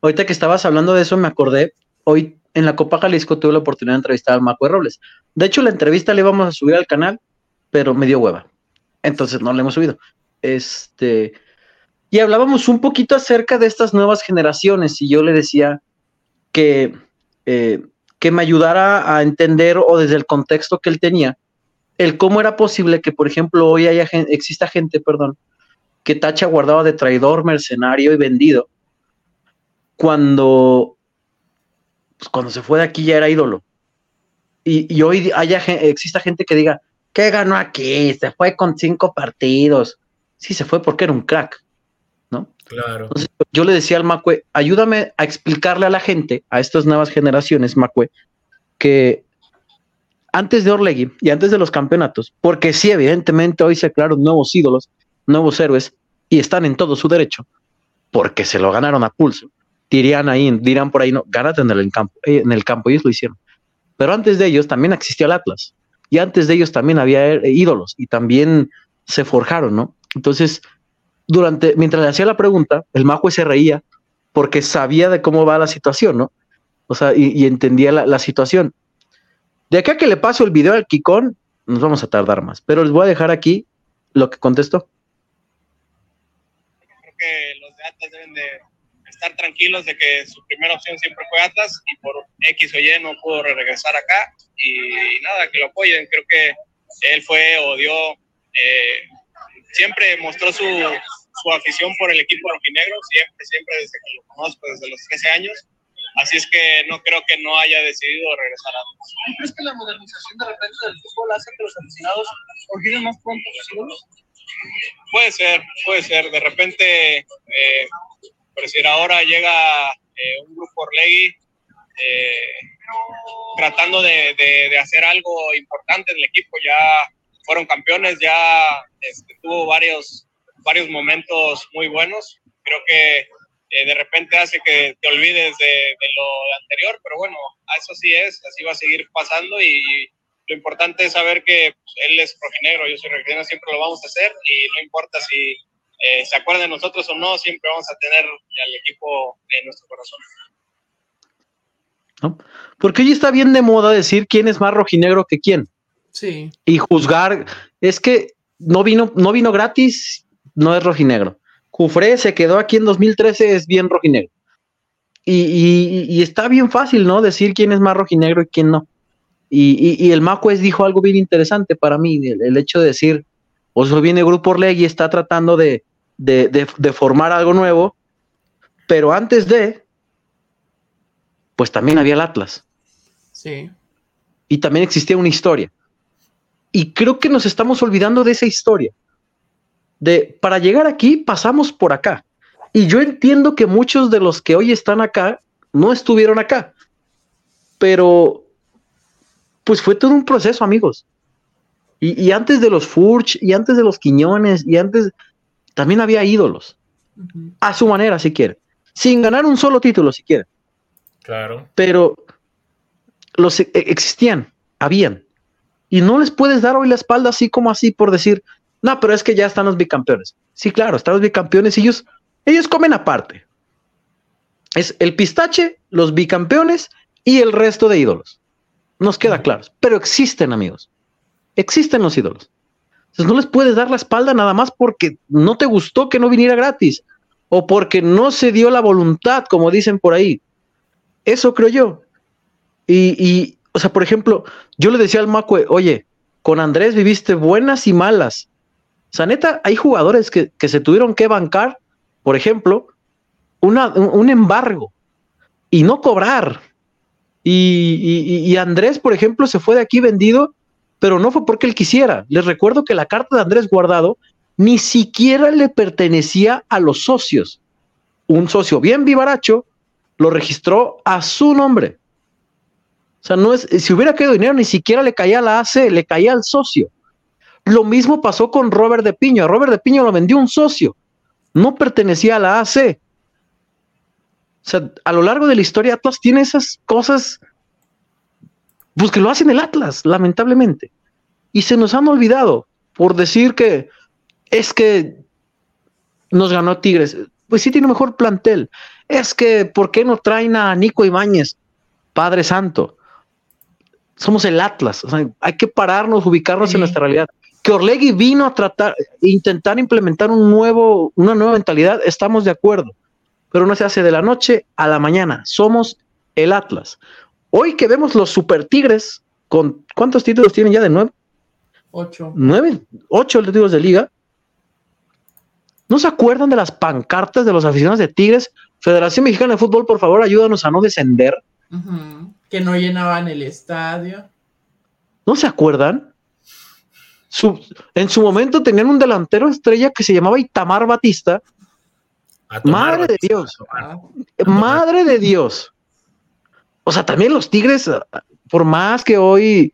Ahorita que estabas hablando de eso, me acordé. Hoy en la Copa Jalisco tuve la oportunidad de entrevistar a Macue Robles. De hecho, la entrevista la íbamos a subir al canal, pero me dio hueva. entonces no le hemos subido. Este, y hablábamos un poquito acerca de estas nuevas generaciones y yo le decía que, eh, que me ayudara a entender o desde el contexto que él tenía, el cómo era posible que, por ejemplo, hoy haya, exista gente, perdón, que Tacha guardaba de traidor, mercenario y vendido, cuando, pues, cuando se fue de aquí ya era ídolo. Y, y hoy haya, exista gente que diga, ¿qué ganó aquí? Se fue con cinco partidos. Sí, se fue porque era un crack, ¿no? Claro. yo le decía al Macue, ayúdame a explicarle a la gente, a estas nuevas generaciones, Macue, que antes de Orlegui y antes de los campeonatos, porque sí, evidentemente hoy se crearon nuevos ídolos, nuevos héroes, y están en todo su derecho, porque se lo ganaron a pulso. Dirían ahí, dirán por ahí, no, gánate en el campo, eh, en el campo, ellos lo hicieron. Pero antes de ellos también existía el Atlas, y antes de ellos también había eh, ídolos, y también se forjaron, ¿no? Entonces, durante, mientras le hacía la pregunta, el Majue se reía porque sabía de cómo va la situación, ¿no? O sea, y, entendía la, la, situación. De acá que le paso el video al Kikón, nos vamos a tardar más, pero les voy a dejar aquí lo que contestó. Que los de Atlas deben de estar tranquilos de que su primera opción siempre fue Atlas y por X o Y no pudo regresar acá y nada, que lo apoyen. Creo que él fue o dio, eh, siempre mostró su, su afición por el equipo rojinegro, siempre, siempre desde que lo conozco, desde los 13 años Así es que no creo que no haya decidido regresar a ¿Crees que la modernización de repente del fútbol hace que los aficionados olviden más pronto sus ídolos? Puede ser, puede ser. De repente, eh, por decir, ahora llega eh, un grupo Orlegui eh, tratando de, de, hacer algo importante en el equipo. Ya fueron campeones, ya este, tuvo varios, varios momentos muy buenos. Creo que eh, de repente hace que te olvides de, lo anterior, pero bueno, eso sí es, así va a seguir pasando y, lo importante es saber que pues, él es rojinegro, yo soy rojinegro, siempre lo vamos a hacer y no importa si eh, se acuerdan de nosotros o no, siempre vamos a tener al equipo en nuestro corazón. ¿No? Porque hoy está bien de moda decir quién es más rojinegro que quién. Sí. Y juzgar, es que no vino, no vino gratis, no es rojinegro. Cufré se quedó aquí en 2013, es bien rojinegro. Y, y, está bien fácil, ¿no? Decir quién es más rojinegro y quién no. Y, y el Macues dijo algo bien interesante para mí, el, hecho de decir, o sea, viene Grupo Orleg y está tratando de, de, de, formar algo nuevo, pero antes de, pues también había el Atlas. Sí. Y también existía una historia. Y creo que nos estamos olvidando de esa historia de para llegar aquí pasamos por acá. Y yo entiendo que muchos de los que hoy están acá no estuvieron acá, pero pues fue todo un proceso, amigos. Y, antes de los Furch, y antes de los Quiñones, y antes también había ídolos, a su manera, si quiere, sin ganar un solo título, si quiere. Claro. Pero los e, existían, habían. Y no les puedes dar hoy la espalda así como así por decir, no, pero es que ya están los bicampeones. Sí, claro, están los bicampeones y ellos, ellos comen aparte. Es el pistache, los bicampeones y el resto de ídolos. Nos queda claro. Pero existen, amigos. Existen los ídolos. Entonces no les puedes dar la espalda nada más porque no te gustó que no viniera gratis o porque no se dio la voluntad, como dicen por ahí. Eso creo yo. Y, y o sea, por ejemplo, yo le decía al Macue, oye, con Andrés viviste buenas y malas. O sea, neta, hay jugadores que, se tuvieron que bancar, por ejemplo, un, embargo y no cobrar. Y, Andrés, por ejemplo, se fue de aquí vendido, pero no fue porque él quisiera. Les recuerdo que la carta de Andrés Guardado ni siquiera le pertenecía a los socios. Un socio bien vivaracho lo registró a su nombre. O sea, no es, si hubiera quedado dinero, ni siquiera le caía a la AC, le caía al socio. Lo mismo pasó con Robert de Piño. A Robert de Piño lo vendió un socio. No pertenecía a la AC. O sea, a lo largo de la historia, Atlas tiene esas cosas, pues que lo hacen el Atlas, lamentablemente. Y se nos han olvidado por decir que es que nos ganó Tigres. Pues sí tiene mejor plantel. Es que, ¿por qué no traen a Nico Ibáñez? Padre Santo. Somos el Atlas. hay que pararnos, ubicarnos en nuestra realidad que Orlegui vino a tratar, intentar implementar un nuevo, una nueva mentalidad, estamos de acuerdo, pero no se hace de la noche a la mañana. Somos el Atlas. Hoy que vemos los Super Tigres, con ¿cuántos títulos tienen ya de nuevo? Ocho. Nueve, ocho títulos de liga. ¿No se acuerdan de las pancartas de los aficionados de Tigres? Federación Mexicana de Fútbol, por favor, ayúdanos a no descender. Que no llenaban el estadio. ¿No se acuerdan? Su- en su momento tenían un delantero estrella que se llamaba Itamar Batista. Madre de Dios. Ah, Madre de Dios. O sea, también los Tigres, ah, por más que hoy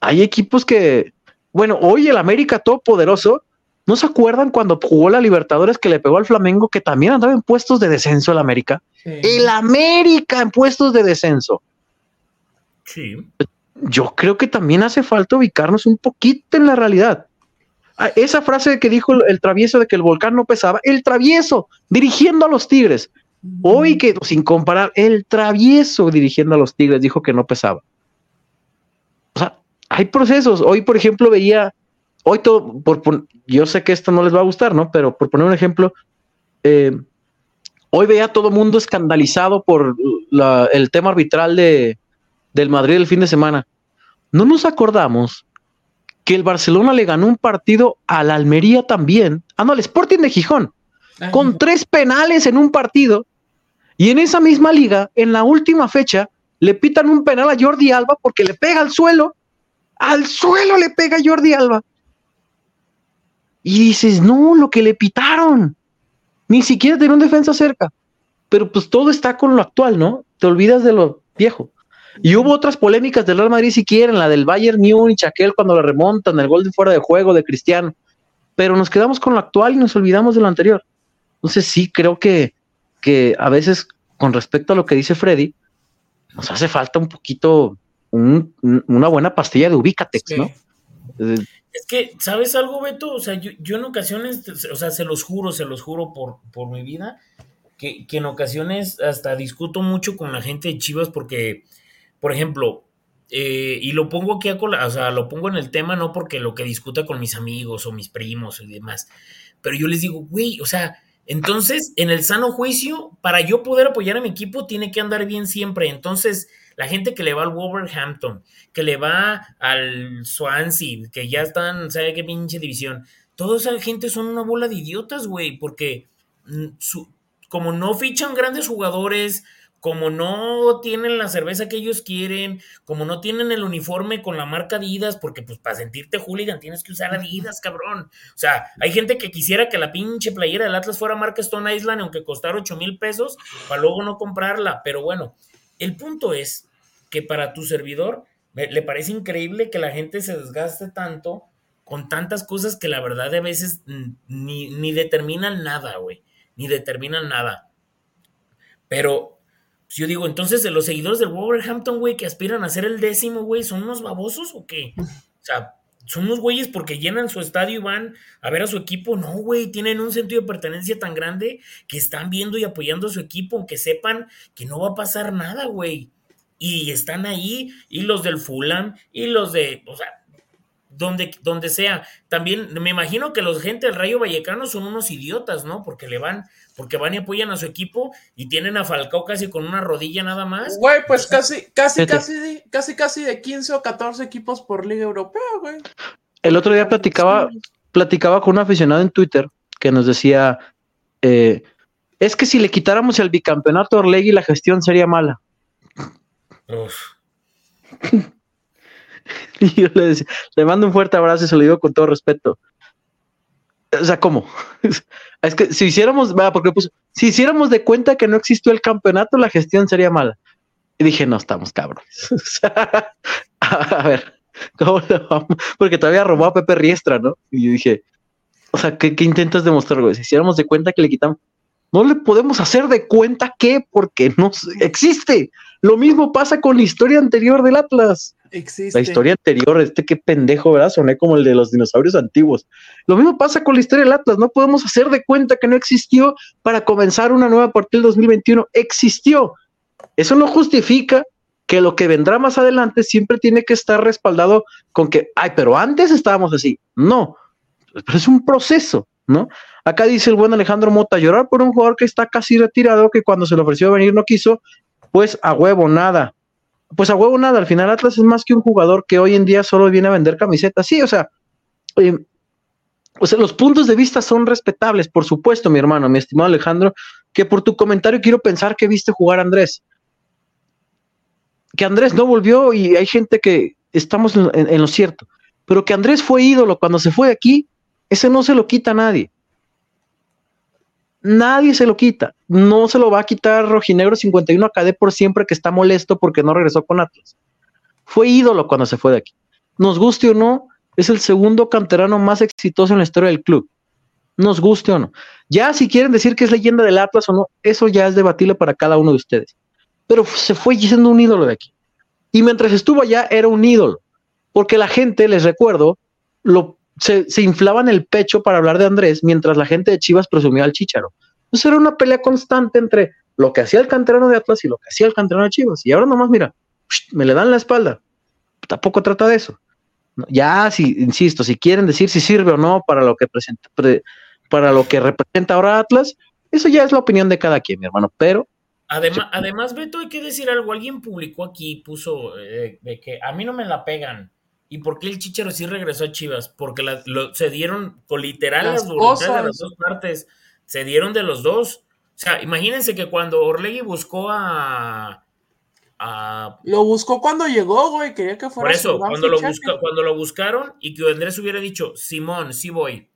hay equipos que, bueno, hoy el América todopoderoso, ¿no se acuerdan cuando jugó la Libertadores que le pegó al Flamengo que también andaba en puestos de descenso el América? sí. El América en puestos de descenso. Sí. Yo creo que también hace falta ubicarnos un poquito en la realidad. Ah, Esa frase que dijo el, el travieso de que el volcán no pesaba, el travieso dirigiendo a los Tigres. Hoy que, sin comparar, el travieso dirigiendo a los Tigres dijo que no pesaba. O sea, hay procesos. Hoy, por ejemplo, veía, hoy todo, por, yo sé que esto no les va a gustar, ¿no? Pero por poner un ejemplo, eh, hoy veía a todo mundo escandalizado por la- el tema arbitral de, del Madrid el fin de semana. No nos acordamos que el Barcelona le ganó un partido al Almería también. Ah, no, al Sporting de Gijón Ay, con tres penales en un partido. Y en esa misma liga, en la última fecha, le pitan un penal a Jordi Alba porque le pega al suelo. Al suelo le pega Jordi Alba. Y dices, no, lo que le pitaron. Ni siquiera tenía un defensa cerca. Pero pues todo está con lo actual, ¿no? Te olvidas de lo viejo. Y hubo otras polémicas del Real Madrid, si quieren, la del Bayern Múnich, aquel cuando le remontan, el gol de fuera de juego de Cristiano. Pero nos quedamos con lo actual y nos olvidamos de lo anterior. Entonces sí creo que, que a veces con respecto a lo que dice Freddy, nos hace falta un poquito un- un- una buena pastilla de Ubicatex, sí. ¿no? Eh, Es que, ¿sabes algo, Beto? O sea, yo, yo en ocasiones, o sea, se los juro, se los juro por, por mi vida, que, que en ocasiones hasta discuto mucho con la gente de Chivas porque, por ejemplo, eh, y lo pongo aquí a cola, o sea, lo pongo en el tema no porque lo que discuta con mis amigos o mis primos y demás, pero yo les digo, güey, o sea, entonces, en el sano juicio, para yo poder apoyar a mi equipo, tiene que andar bien siempre. Entonces, la gente que le va al Wolverhampton, que le va al Swansea, que ya están, ¿sabe qué pinche división? Toda esa gente son una bola de idiotas, güey, porque mm, su- como no fichan grandes jugadores, como no tienen la cerveza que ellos quieren, como no tienen el uniforme con la marca Adidas, porque pues para sentirte hooligan tienes que usar Adidas, cabrón. O sea, hay gente que quisiera que la pinche playera del Atlas fuera marca Stone Island, aunque costara 8 mil pesos, para luego no comprarla. Pero bueno, el punto es que para tu servidor le parece increíble que la gente se desgaste tanto con tantas cosas que la verdad a veces ni, ni determinan nada, güey. Ni determinan nada. Pero pues yo digo, entonces los seguidores del Wolverhampton, güey, que aspiran a ser el décimo, güey, ¿son unos babosos o qué? O sea, son unos güeyes porque llenan su estadio y van a ver a su equipo. No, güey, tienen un sentido de pertenencia tan grande que están viendo y apoyando a su equipo, aunque sepan que no va a pasar nada, güey. Y están ahí, y los del Fulham, y los de, o sea, donde, donde sea. También me imagino que los gente del Rayo Vallecano son unos idiotas, ¿no? Porque le van, porque van y apoyan a su equipo y tienen a Falcao casi con una rodilla nada más. Güey, pues casi, casi, casi, casi, casi de 15 o 14 equipos por Liga Europea, güey. El otro día platicaba, platicaba con un aficionado en Twitter que nos decía, eh, es que si le quitáramos el bicampeonato a Orlegui, la gestión sería mala. Uf. [LAUGHS] [LAUGHS] Y yo le decía, le mando un fuerte abrazo y se lo digo con todo respeto. O sea, ¿cómo? [LAUGHS] Es que si hiciéramos, porque puso, si hiciéramos de cuenta que no existió el campeonato, la gestión sería mala. Y dije, no, estamos cabrones. [LAUGHS] A ver, ¿cómo le vamos? Porque todavía robó a Pepe Riestra, ¿no? Y yo dije, o sea, ¿qué, qué intentas demostrar, güey? Si hiciéramos de cuenta que le quitamos, no le podemos hacer de cuenta que, porque no existe. Lo mismo pasa con la historia anterior del Atlas. La historia anterior, este qué pendejo, ¿verdad? Soné como el de los dinosaurios antiguos. Lo mismo pasa con la historia del Atlas. No podemos hacer de cuenta que no existió para comenzar una nueva partida del 2021. Existió. Eso no justifica que lo que vendrá más adelante siempre tiene que estar respaldado con que, ay, pero antes estábamos así. No, pero es un proceso, ¿no? Acá dice el buen Alejandro Mota, llorar por un jugador que está casi retirado, que cuando se le ofreció venir no quiso, pues a huevo nada. Pues a huevo nada, al final Atlas es más que un jugador que hoy en día solo viene a vender camisetas. Sí, o sea, eh, o sea, los puntos de vista son respetables, por supuesto, mi hermano, mi estimado Alejandro, que por tu comentario quiero pensar que viste jugar a Andrés. Que Andrés no volvió y hay gente que estamos en, lo cierto, pero que Andrés fue ídolo cuando se fue aquí, ese no se lo quita a nadie. Nadie se lo quita. No se lo va a quitar Rojinegro 51 a KD por siempre que está molesto porque no regresó con Atlas. Fue ídolo cuando se fue de aquí. Nos guste o no, es el segundo canterano más exitoso en la historia del club. Nos guste o no. Ya si quieren decir que es leyenda del Atlas o no, eso ya es debatible para cada uno de ustedes. Pero se fue siendo un ídolo de aquí. Y mientras estuvo allá era un ídolo. Porque la gente, les recuerdo, lo se, inflaban el pecho para hablar de Andrés, mientras la gente de Chivas presumía al Chicharo. Entonces era una pelea constante entre lo que hacía el canterano de Atlas y lo que hacía el canterano de Chivas. Y ahora nomás, mira, me le dan la espalda. Tampoco trata de eso. Ya, si, insisto, si quieren decir si sirve o no para lo que presenta, para lo que representa ahora Atlas, eso ya es la opinión de cada quien, mi hermano. Pero Además, además, Beto, hay que decir algo. Alguien publicó aquí, puso eh, de que a mí no me la pegan. ¿Y por qué el Chicharo sí regresó a Chivas? Porque la, lo, se dieron, con literal, las, las voluntades de las dos partes. Se dieron de los dos. O sea, imagínense que cuando Orlegui buscó a. a lo buscó cuando llegó, güey. Quería que fuera. Por eso, cuando lo, busca, cuando lo buscaron y que Andrés hubiera dicho, Simón, sí voy.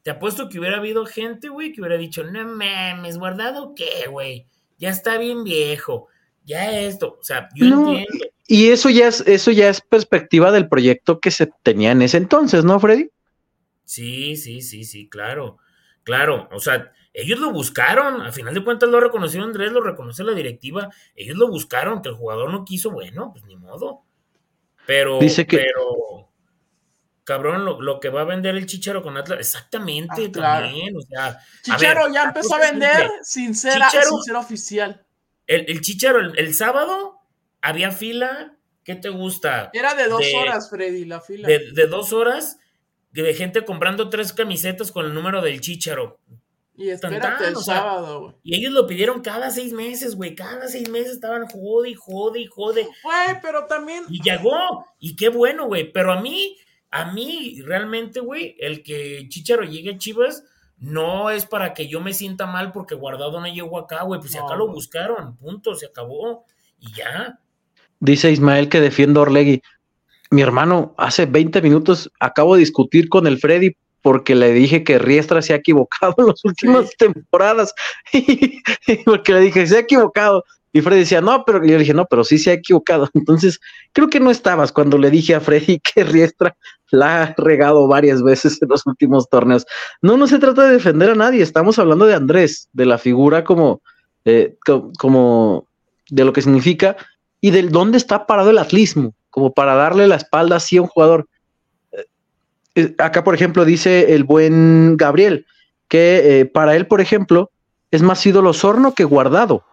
Te apuesto que hubiera habido gente, güey, que hubiera dicho, no mames, ¿guardado qué, güey? Ya está bien viejo. Ya esto. O sea, yo no. entiendo y eso ya es, eso ya es perspectiva del proyecto que se tenía en ese entonces, ¿no, Freddy? Sí, sí, sí, sí, claro. Claro. O sea, ellos lo buscaron. A final de cuentas lo reconoció Andrés, lo reconoce la directiva. Ellos lo buscaron, que el jugador no quiso, bueno, pues ni modo. Pero, Dice que... pero, cabrón, lo, lo, que va a vender el Chicharo con Atlas, exactamente, ah, claro. también. O sea, Chicharo ver, ya empezó a vender sin ser, sin ser oficial. El, el Chicharo, el, el sábado, había fila, ¿qué te gusta? Era de dos de, horas, Freddy, la fila. De, de, dos horas, de gente comprando tres camisetas con el número del chicharo. Y espérate el o sea, sábado, güey. Y ellos lo pidieron cada seis meses, güey. Cada seis meses estaban jode y jode y jode. Güey, pero también. Y llegó. Y qué bueno, güey. Pero a mí, a mí, realmente, güey, el que Chicharo llegue a Chivas no es para que yo me sienta mal porque Guardado no llegó acá, güey. Pues no, acá lo buscaron, punto, se acabó. Y ya. Dice Ismael que defiende a Orlegui. Mi hermano, hace 20 minutos acabo de discutir con el Freddy porque le dije que Riestra se ha equivocado en [LAUGHS] las últimas sí. temporadas. [LAUGHS] porque le dije, se ha equivocado. Y Freddy decía, no, pero yo le dije, no, pero sí se ha equivocado. [LAUGHS] Entonces, creo que no estabas cuando le dije a Freddy [LAUGHS] que Riestra la ha regado varias veces en los últimos torneos. No, no se trata de defender a nadie. Estamos hablando de Andrés, de la figura como, eh, como de lo que significa y del dónde está parado el atlismo, como para darle la espalda así a un jugador. Eh, acá, por ejemplo, dice el buen Gabriel que eh, para él, por ejemplo, es más ídolo Sorno que guardado.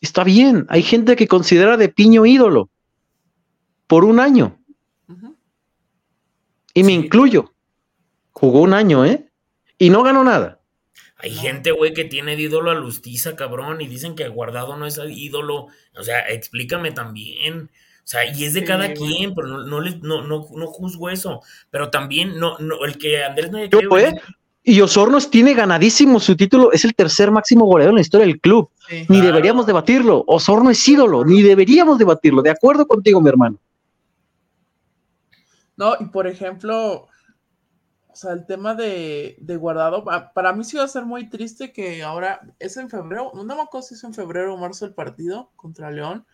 Está bien, hay gente que considera de Piño ídolo por un año. Uh -huh. Y me sí. incluyo. Jugó un año, ¿eh? Y no ganó nada. Hay no. gente, güey, que tiene de ídolo a Lustiza, cabrón, y dicen que Guardado no es ídolo. O sea, explícame también. O sea, y es de sí, cada güey. quien, pero no, no, no, no, no juzgo eso. Pero también, no, no, el que Andrés no haya Yo, pues, y Osornos tiene ganadísimo su título, es el tercer máximo goleador en la historia del club. Sí, ni claro. deberíamos debatirlo. Osorno es ídolo, ni deberíamos debatirlo. De acuerdo contigo, mi hermano. No, y por ejemplo, o sea, el tema de, de, guardado, para mí sí va a ser muy triste que ahora es en febrero, no me acuerdo si es en febrero o marzo el partido contra León.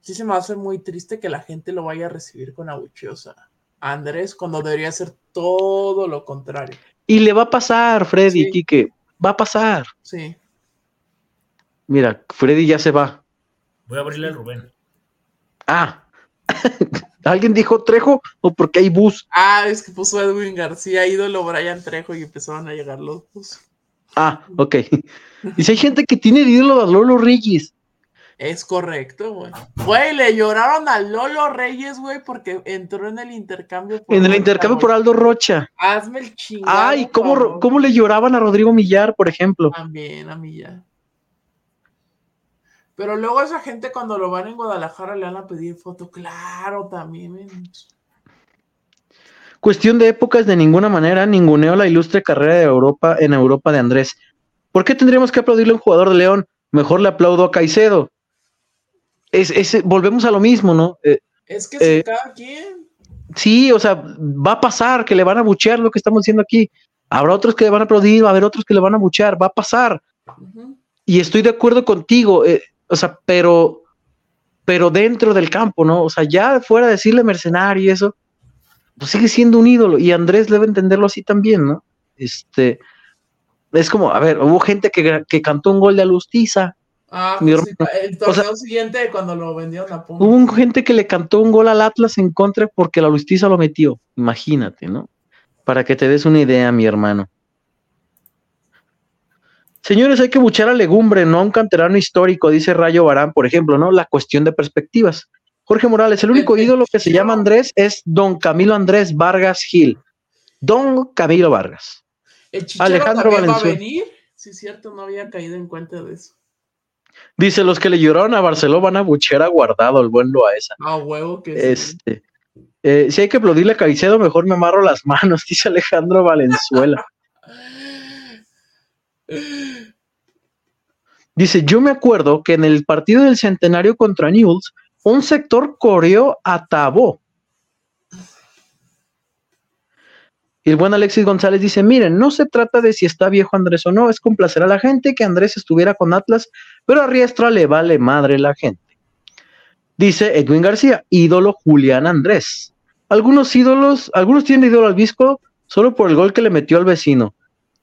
Sí se me va a hacer muy triste que la gente lo vaya a recibir con abucheos a Andrés cuando debería ser todo lo contrario. Y le va a pasar, Freddy, sí. Quique, va a pasar. Sí. Mira, Freddy ya se va. Voy a abrirle al Rubén. Ah, [LAUGHS] ¿Alguien dijo Trejo o porque hay bus? Ah, es que puso Edwin García, ídolo Brian Trejo y empezaron a llegar los bus. Ah, ok. [LAUGHS] Dice, hay gente que tiene ídolo a Lolo Reyes. Es correcto, güey. Güey, le lloraron a Lolo Reyes, güey, porque entró en el intercambio. en el intercambio por Aldo Rocha. Hazme el chingado. Ay, ¿cómo, ¿cómo le lloraban a Rodrigo Millar, por ejemplo? También a Millar. Pero luego esa gente cuando lo van en Guadalajara le van a pedir foto. Claro, también. Cuestión de épocas, de ninguna manera ninguneo la ilustre carrera de Europa en Europa de Andrés. ¿Por qué tendríamos que aplaudirle a un jugador de León? Mejor le aplaudo a Caicedo. Es, volvemos a lo mismo, ¿no? Eh, es que eh, cada quien. Sí, o sea, va a pasar que le van a buchear lo que estamos diciendo aquí. Habrá otros que le van a aplaudir, va a haber otros que le van a buchear, va a pasar. Y estoy de acuerdo contigo. Eh, o sea, pero, pero dentro del campo, ¿no? O sea, ya fuera de decirle mercenario y eso, pues sigue siendo un ídolo. Y Andrés debe entenderlo así también, ¿no? Este, es como, a ver, hubo gente que, que cantó un gol de Alustiza. Ah, pues el torneo siguiente cuando lo vendieron a. Hubo gente que le cantó un gol al Atlas en contra porque la Alustiza lo metió. Imagínate, ¿no? Para que te des una idea, mi hermano. Señores, hay que buchar a legumbre, no a un canterano histórico, dice Rayo Barán, por ejemplo, ¿no? La cuestión de perspectivas. Jorge Morales, el único ídolo que se llama Andrés es Don Camilo Andrés Vargas Gil. Don Camilo Vargas. ¿El Alejandro Valenzuela. va a venir? Sí, cierto, no había caído en cuenta de eso. Dice, los que le lloraron a Barcelona van a buchear a Guardado, el buen Loaesa. Ah, huevo que este, eh, si hay que aplaudirle a Caicedo, mejor me amarro las [LAUGHS] manos, dice Alejandro Valenzuela. Dice, yo me acuerdo que en el partido del centenario contra Newell's, un sector corrió a Tabó. Y el buen Alexis González dice, miren, no se trata de si está viejo Andrés o no, es complacer a la gente que Andrés estuviera con Atlas, pero a Riestra le vale madre la gente. Dice Edwin García, ídolo Julián Andrés. Algunos ídolos, algunos tienen ídolo al Visco solo por el gol que le metió al vecino.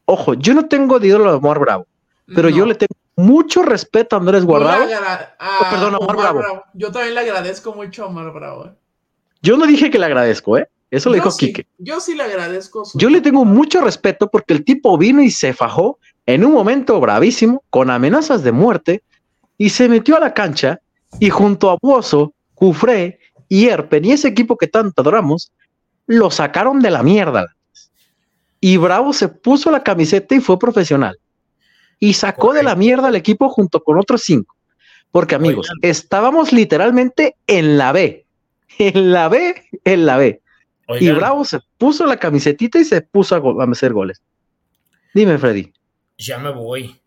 Ojo, yo no tengo de ídolo a Omar Bravo, pero yo le tengo mucho respeto a Andrés Guardado. Oh, perdón, Omar, Bravo. Yo también le agradezco mucho a Omar Bravo. Eh. Yo no dije que le agradezco, ¿eh? Eso lo dijo Quique. Yo sí le agradezco. Yo le tengo mucho respeto porque el tipo vino y se fajó en un momento bravísimo, con amenazas de muerte, y se metió a la cancha y junto a Bozo, Cufré y Erpen y ese equipo que tanto adoramos, lo sacaron de la mierda y Bravo se puso la camiseta y fue profesional. Y sacó de la mierda al equipo junto con otros cinco. Porque amigos, estábamos literalmente en la B. En la B, en la B. Y Bravo se puso la camisetita y se puso a, hacer goles. Dime, Freddy. Ya me voy.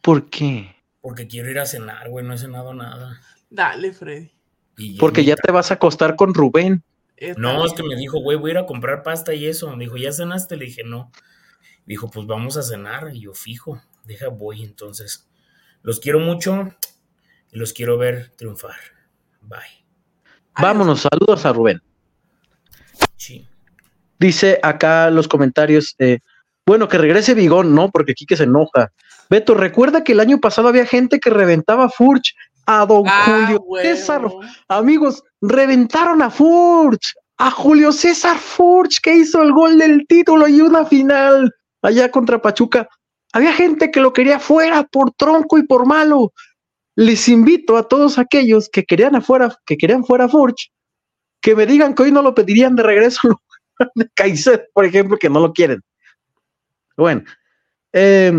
¿Por qué? Porque quiero ir a cenar, güey. No he cenado nada. Dale, Freddy. Porque ya te vas a acostar con Rubén. No, es que me dijo, güey, voy a ir a comprar pasta y eso. Me dijo, ¿ya cenaste? Le dije, no. Dijo, pues vamos a cenar. Y yo, fijo, deja, voy. Entonces, los quiero mucho y los quiero ver triunfar. Bye. Vámonos, saludos a Rubén. Dice acá los comentarios, eh, bueno, que regrese Bigón, no, porque aquí que se enoja. Beto, recuerda que el año pasado había gente que reventaba Furch a don ah, Julio César. Amigos, reventaron a Furch, a Julio César Furch, que hizo el gol del título y una final allá contra Pachuca. Había gente que lo quería fuera por tronco y por malo. Les invito a todos aquellos que querían afuera, que querían fuera Furch, que me digan que hoy no lo pedirían de regreso [LAUGHS] [LAUGHS] de por ejemplo, que no lo quieren. Bueno, eh,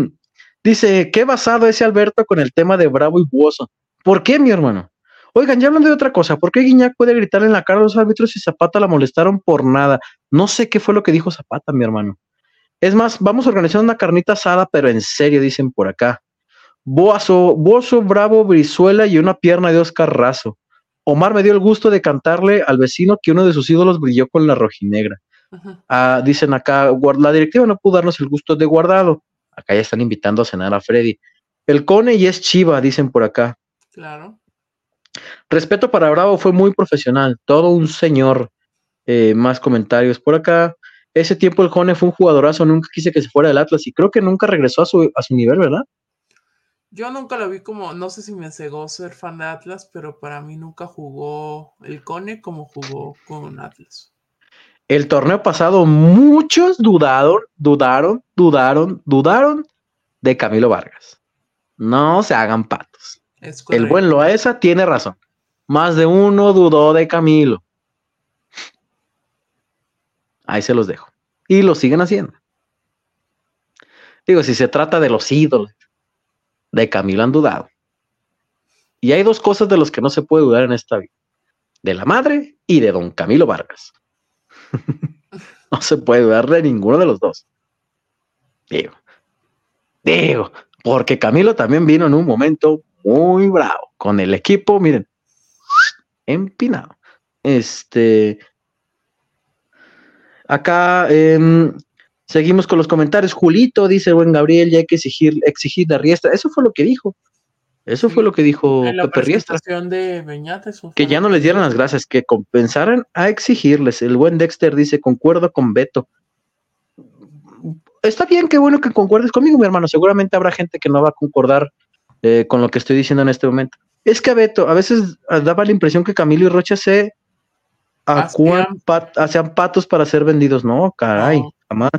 dice, ¿qué basado ese Alberto con el tema de Bravo y Buoso? ¿Por qué, mi hermano? Oigan, ya hablando de otra cosa, ¿por qué Guiñac puede gritar en la cara a los árbitros y Zapata la molestaron por nada? No sé qué fue lo que dijo Zapata, mi hermano. Es más, vamos a organizar una carnita asada, pero en serio, dicen por acá. Boazo, Bozo, Bravo, Brizuela y una pierna de Oscar Razo. Omar me dio el gusto de cantarle al vecino que uno de sus ídolos brilló con la rojinegra. Ah, dicen acá, la directiva no pudo darnos el gusto de guardado. Acá ya están invitando a cenar a Freddy. El Cone y es Chiva, dicen por acá. Claro. Respeto para Bravo fue muy profesional, todo un señor. Eh, más comentarios por acá. Ese tiempo el Jone fue un jugadorazo, nunca quise que se fuera del Atlas y creo que nunca regresó a su, a su nivel, ¿verdad? Yo nunca lo vi como, no sé si me cegó ser fan de Atlas, pero para mí nunca jugó el Cone como jugó con Atlas. El torneo pasado muchos dudaron, dudaron, dudaron, dudaron de Camilo Vargas. No se hagan patos. El buen Loaesa tiene razón. Más de uno dudó de Camilo. Ahí se los dejo. Y lo siguen haciendo. Digo, si se trata de los ídolos de Camilo han dudado. Y hay dos cosas de los que no se puede dudar en esta vida. De la madre y de don Camilo Vargas. [LAUGHS] no se puede dudar de ninguno de los dos. Digo, digo, porque Camilo también vino en un momento muy bravo con el equipo, miren, empinado. Este, acá em, seguimos con los comentarios. Julito dice, buen Gabriel, ya hay que exigir, exigir la riestra. Eso fue lo que dijo. Eso fue lo que dijo En la Pepe Riestra. de Beñat, eso Que ya no les dieran las gracias, que compensaran a exigirles. El buen Dexter dice, concuerdo con Beto. Está bien, qué bueno que concuerdes conmigo, mi hermano. Seguramente habrá gente que no va a concordar eh, con lo que estoy diciendo en este momento. Es que a Beto, a veces ah, daba la impresión que Camilo y Rocha se acúan Hacían- pat- hacían patos para ser vendidos. No, caray, No. jamás.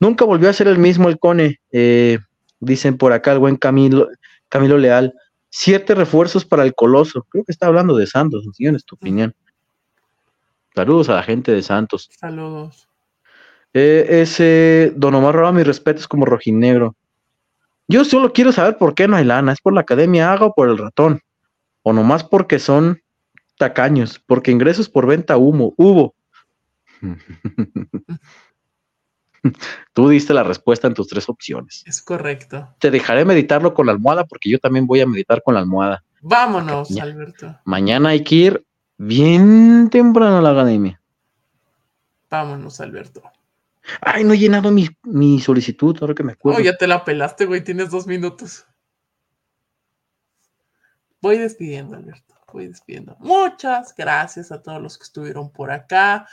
Nunca volvió a ser el mismo el Cone. Eh, dicen por acá el buen Camilo, Camilo Leal. Siete refuerzos para el Coloso. Creo que está hablando de Santos, ¿no? en tu opinión. Saludos a la gente de Santos. Saludos. Eh, ese Don Omar Roa, mis respetos como rojinegro. Yo solo quiero saber por qué no hay lana. ¿Es por la Academia Haga o por el ratón? O nomás porque son tacaños, porque ingresos por venta humo, hubo. [LAUGHS] [LAUGHS] Tú diste la respuesta en tus tres opciones. Es correcto. Te dejaré meditarlo con la almohada porque yo también voy a meditar con la almohada. Vámonos. Alberto. Mañana hay que ir bien temprano a la academia. Vámonos, Alberto. Ay, no he llenado mi, mi solicitud, ahora que me acuerdo. Oh, ya te la pelaste, güey. Tienes dos minutos. Voy despidiendo, Alberto. Voy despidiendo. Muchas gracias a todos los que estuvieron por acá.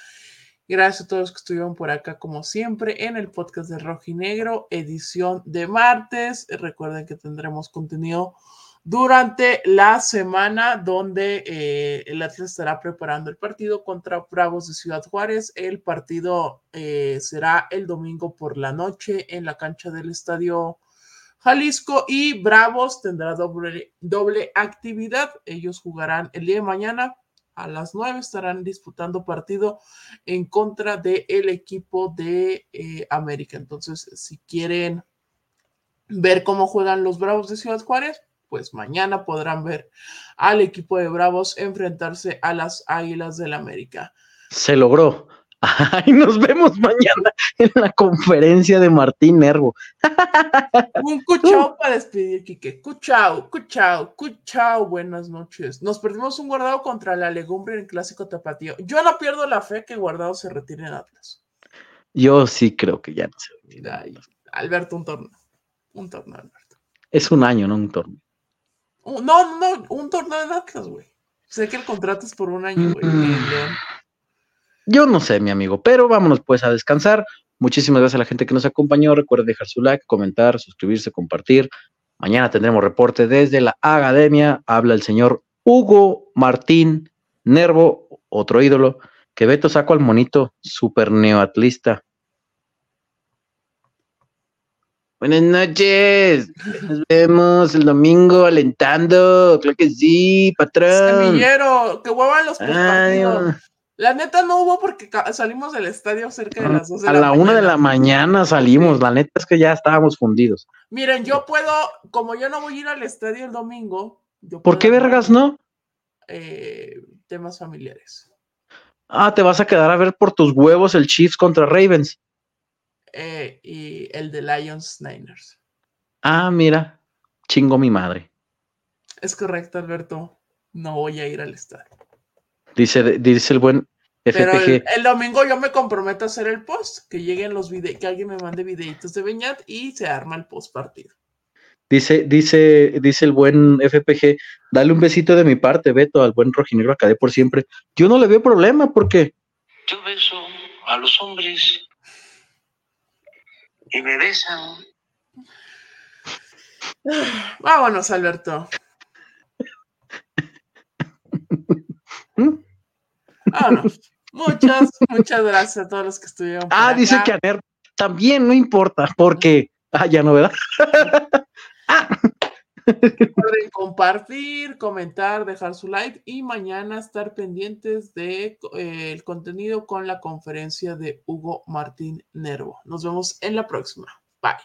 Gracias a todos los que estuvieron por acá, como siempre, en el podcast de Rojinegro, edición de martes. Recuerden que tendremos contenido durante la semana donde eh, el Atlas estará preparando el partido contra Bravos de Ciudad Juárez. El partido eh, será el domingo por la noche en la cancha del Estadio Jalisco y Bravos tendrá doble, doble actividad. Ellos jugarán el día de mañana a las 9, estarán disputando partido en contra del equipo de eh, América. Entonces, si quieren ver cómo juegan los Bravos de Ciudad Juárez, pues mañana podrán ver al equipo de Bravos enfrentarse a las Águilas del América. Se logró. Ay, nos vemos mañana en la conferencia de Martín Nervo. Un cuchao para despedir, Quique. Cuchao, cuchao, cuchao. Buenas noches. Nos perdimos un guardado contra la legumbre en el clásico tapatío. Yo no pierdo la fe que guardado se retire en Atlas. Yo sí creo que ya no. Mira ahí. Alberto, un torneo. Un torneo, Alberto. Es un año, no un torneo. No, no, un torneo en Atlas, güey. Sé que el contrato es por un año, güey. Yo no sé, mi amigo, pero vámonos pues a descansar. Muchísimas gracias a la gente que nos acompañó. Recuerden dejar su like, comentar, suscribirse, compartir. Mañana tendremos reporte desde la academia. Habla el señor Hugo Martín Nervo, otro ídolo, que Beto saco al monito super neoatlista. Buenas noches. Nos vemos el domingo alentando. Claro que sí, patrón. Semillero, que huevan los postpartidos. La neta no hubo porque salimos del estadio cerca de las 2 de a la, la una de la mañana. salimos. La neta es que ya estábamos fundidos. Miren, yo puedo, como yo no voy a ir al estadio el domingo, yo ¿Por qué vergas no? eh, temas familiares. Ah, te vas a quedar a ver por tus huevos el Chiefs contra Ravens. Eh, y el de Lions Niners. Ah, mira, chingo mi madre. Es correcto, Alberto. No voy a ir al estadio. Dice, dice el buen Pero FPG. el, el domingo yo me comprometo a hacer el post, que lleguen los videos, que alguien me mande videitos de Beñat y se arma el post partido. Dice, dice, dice el buen FPG, dale un besito de mi parte, Beto, al buen rojinegro Acadé por siempre. Yo no le veo problema porque Yo beso a los hombres y me besan. Vámonos, Alberto. [LAUGHS] Muchas, muchas gracias a todos los que estuvieron. por Ah, dice acá. que a Ner también no importa, porque. Ah, ya no, ¿verdad? [LAUGHS] ah, Recuerden compartir, comentar, dejar su like y mañana estar pendientes del de, eh, contenido con la conferencia de Hugo Martín Nervo. Nos vemos en la próxima. Bye.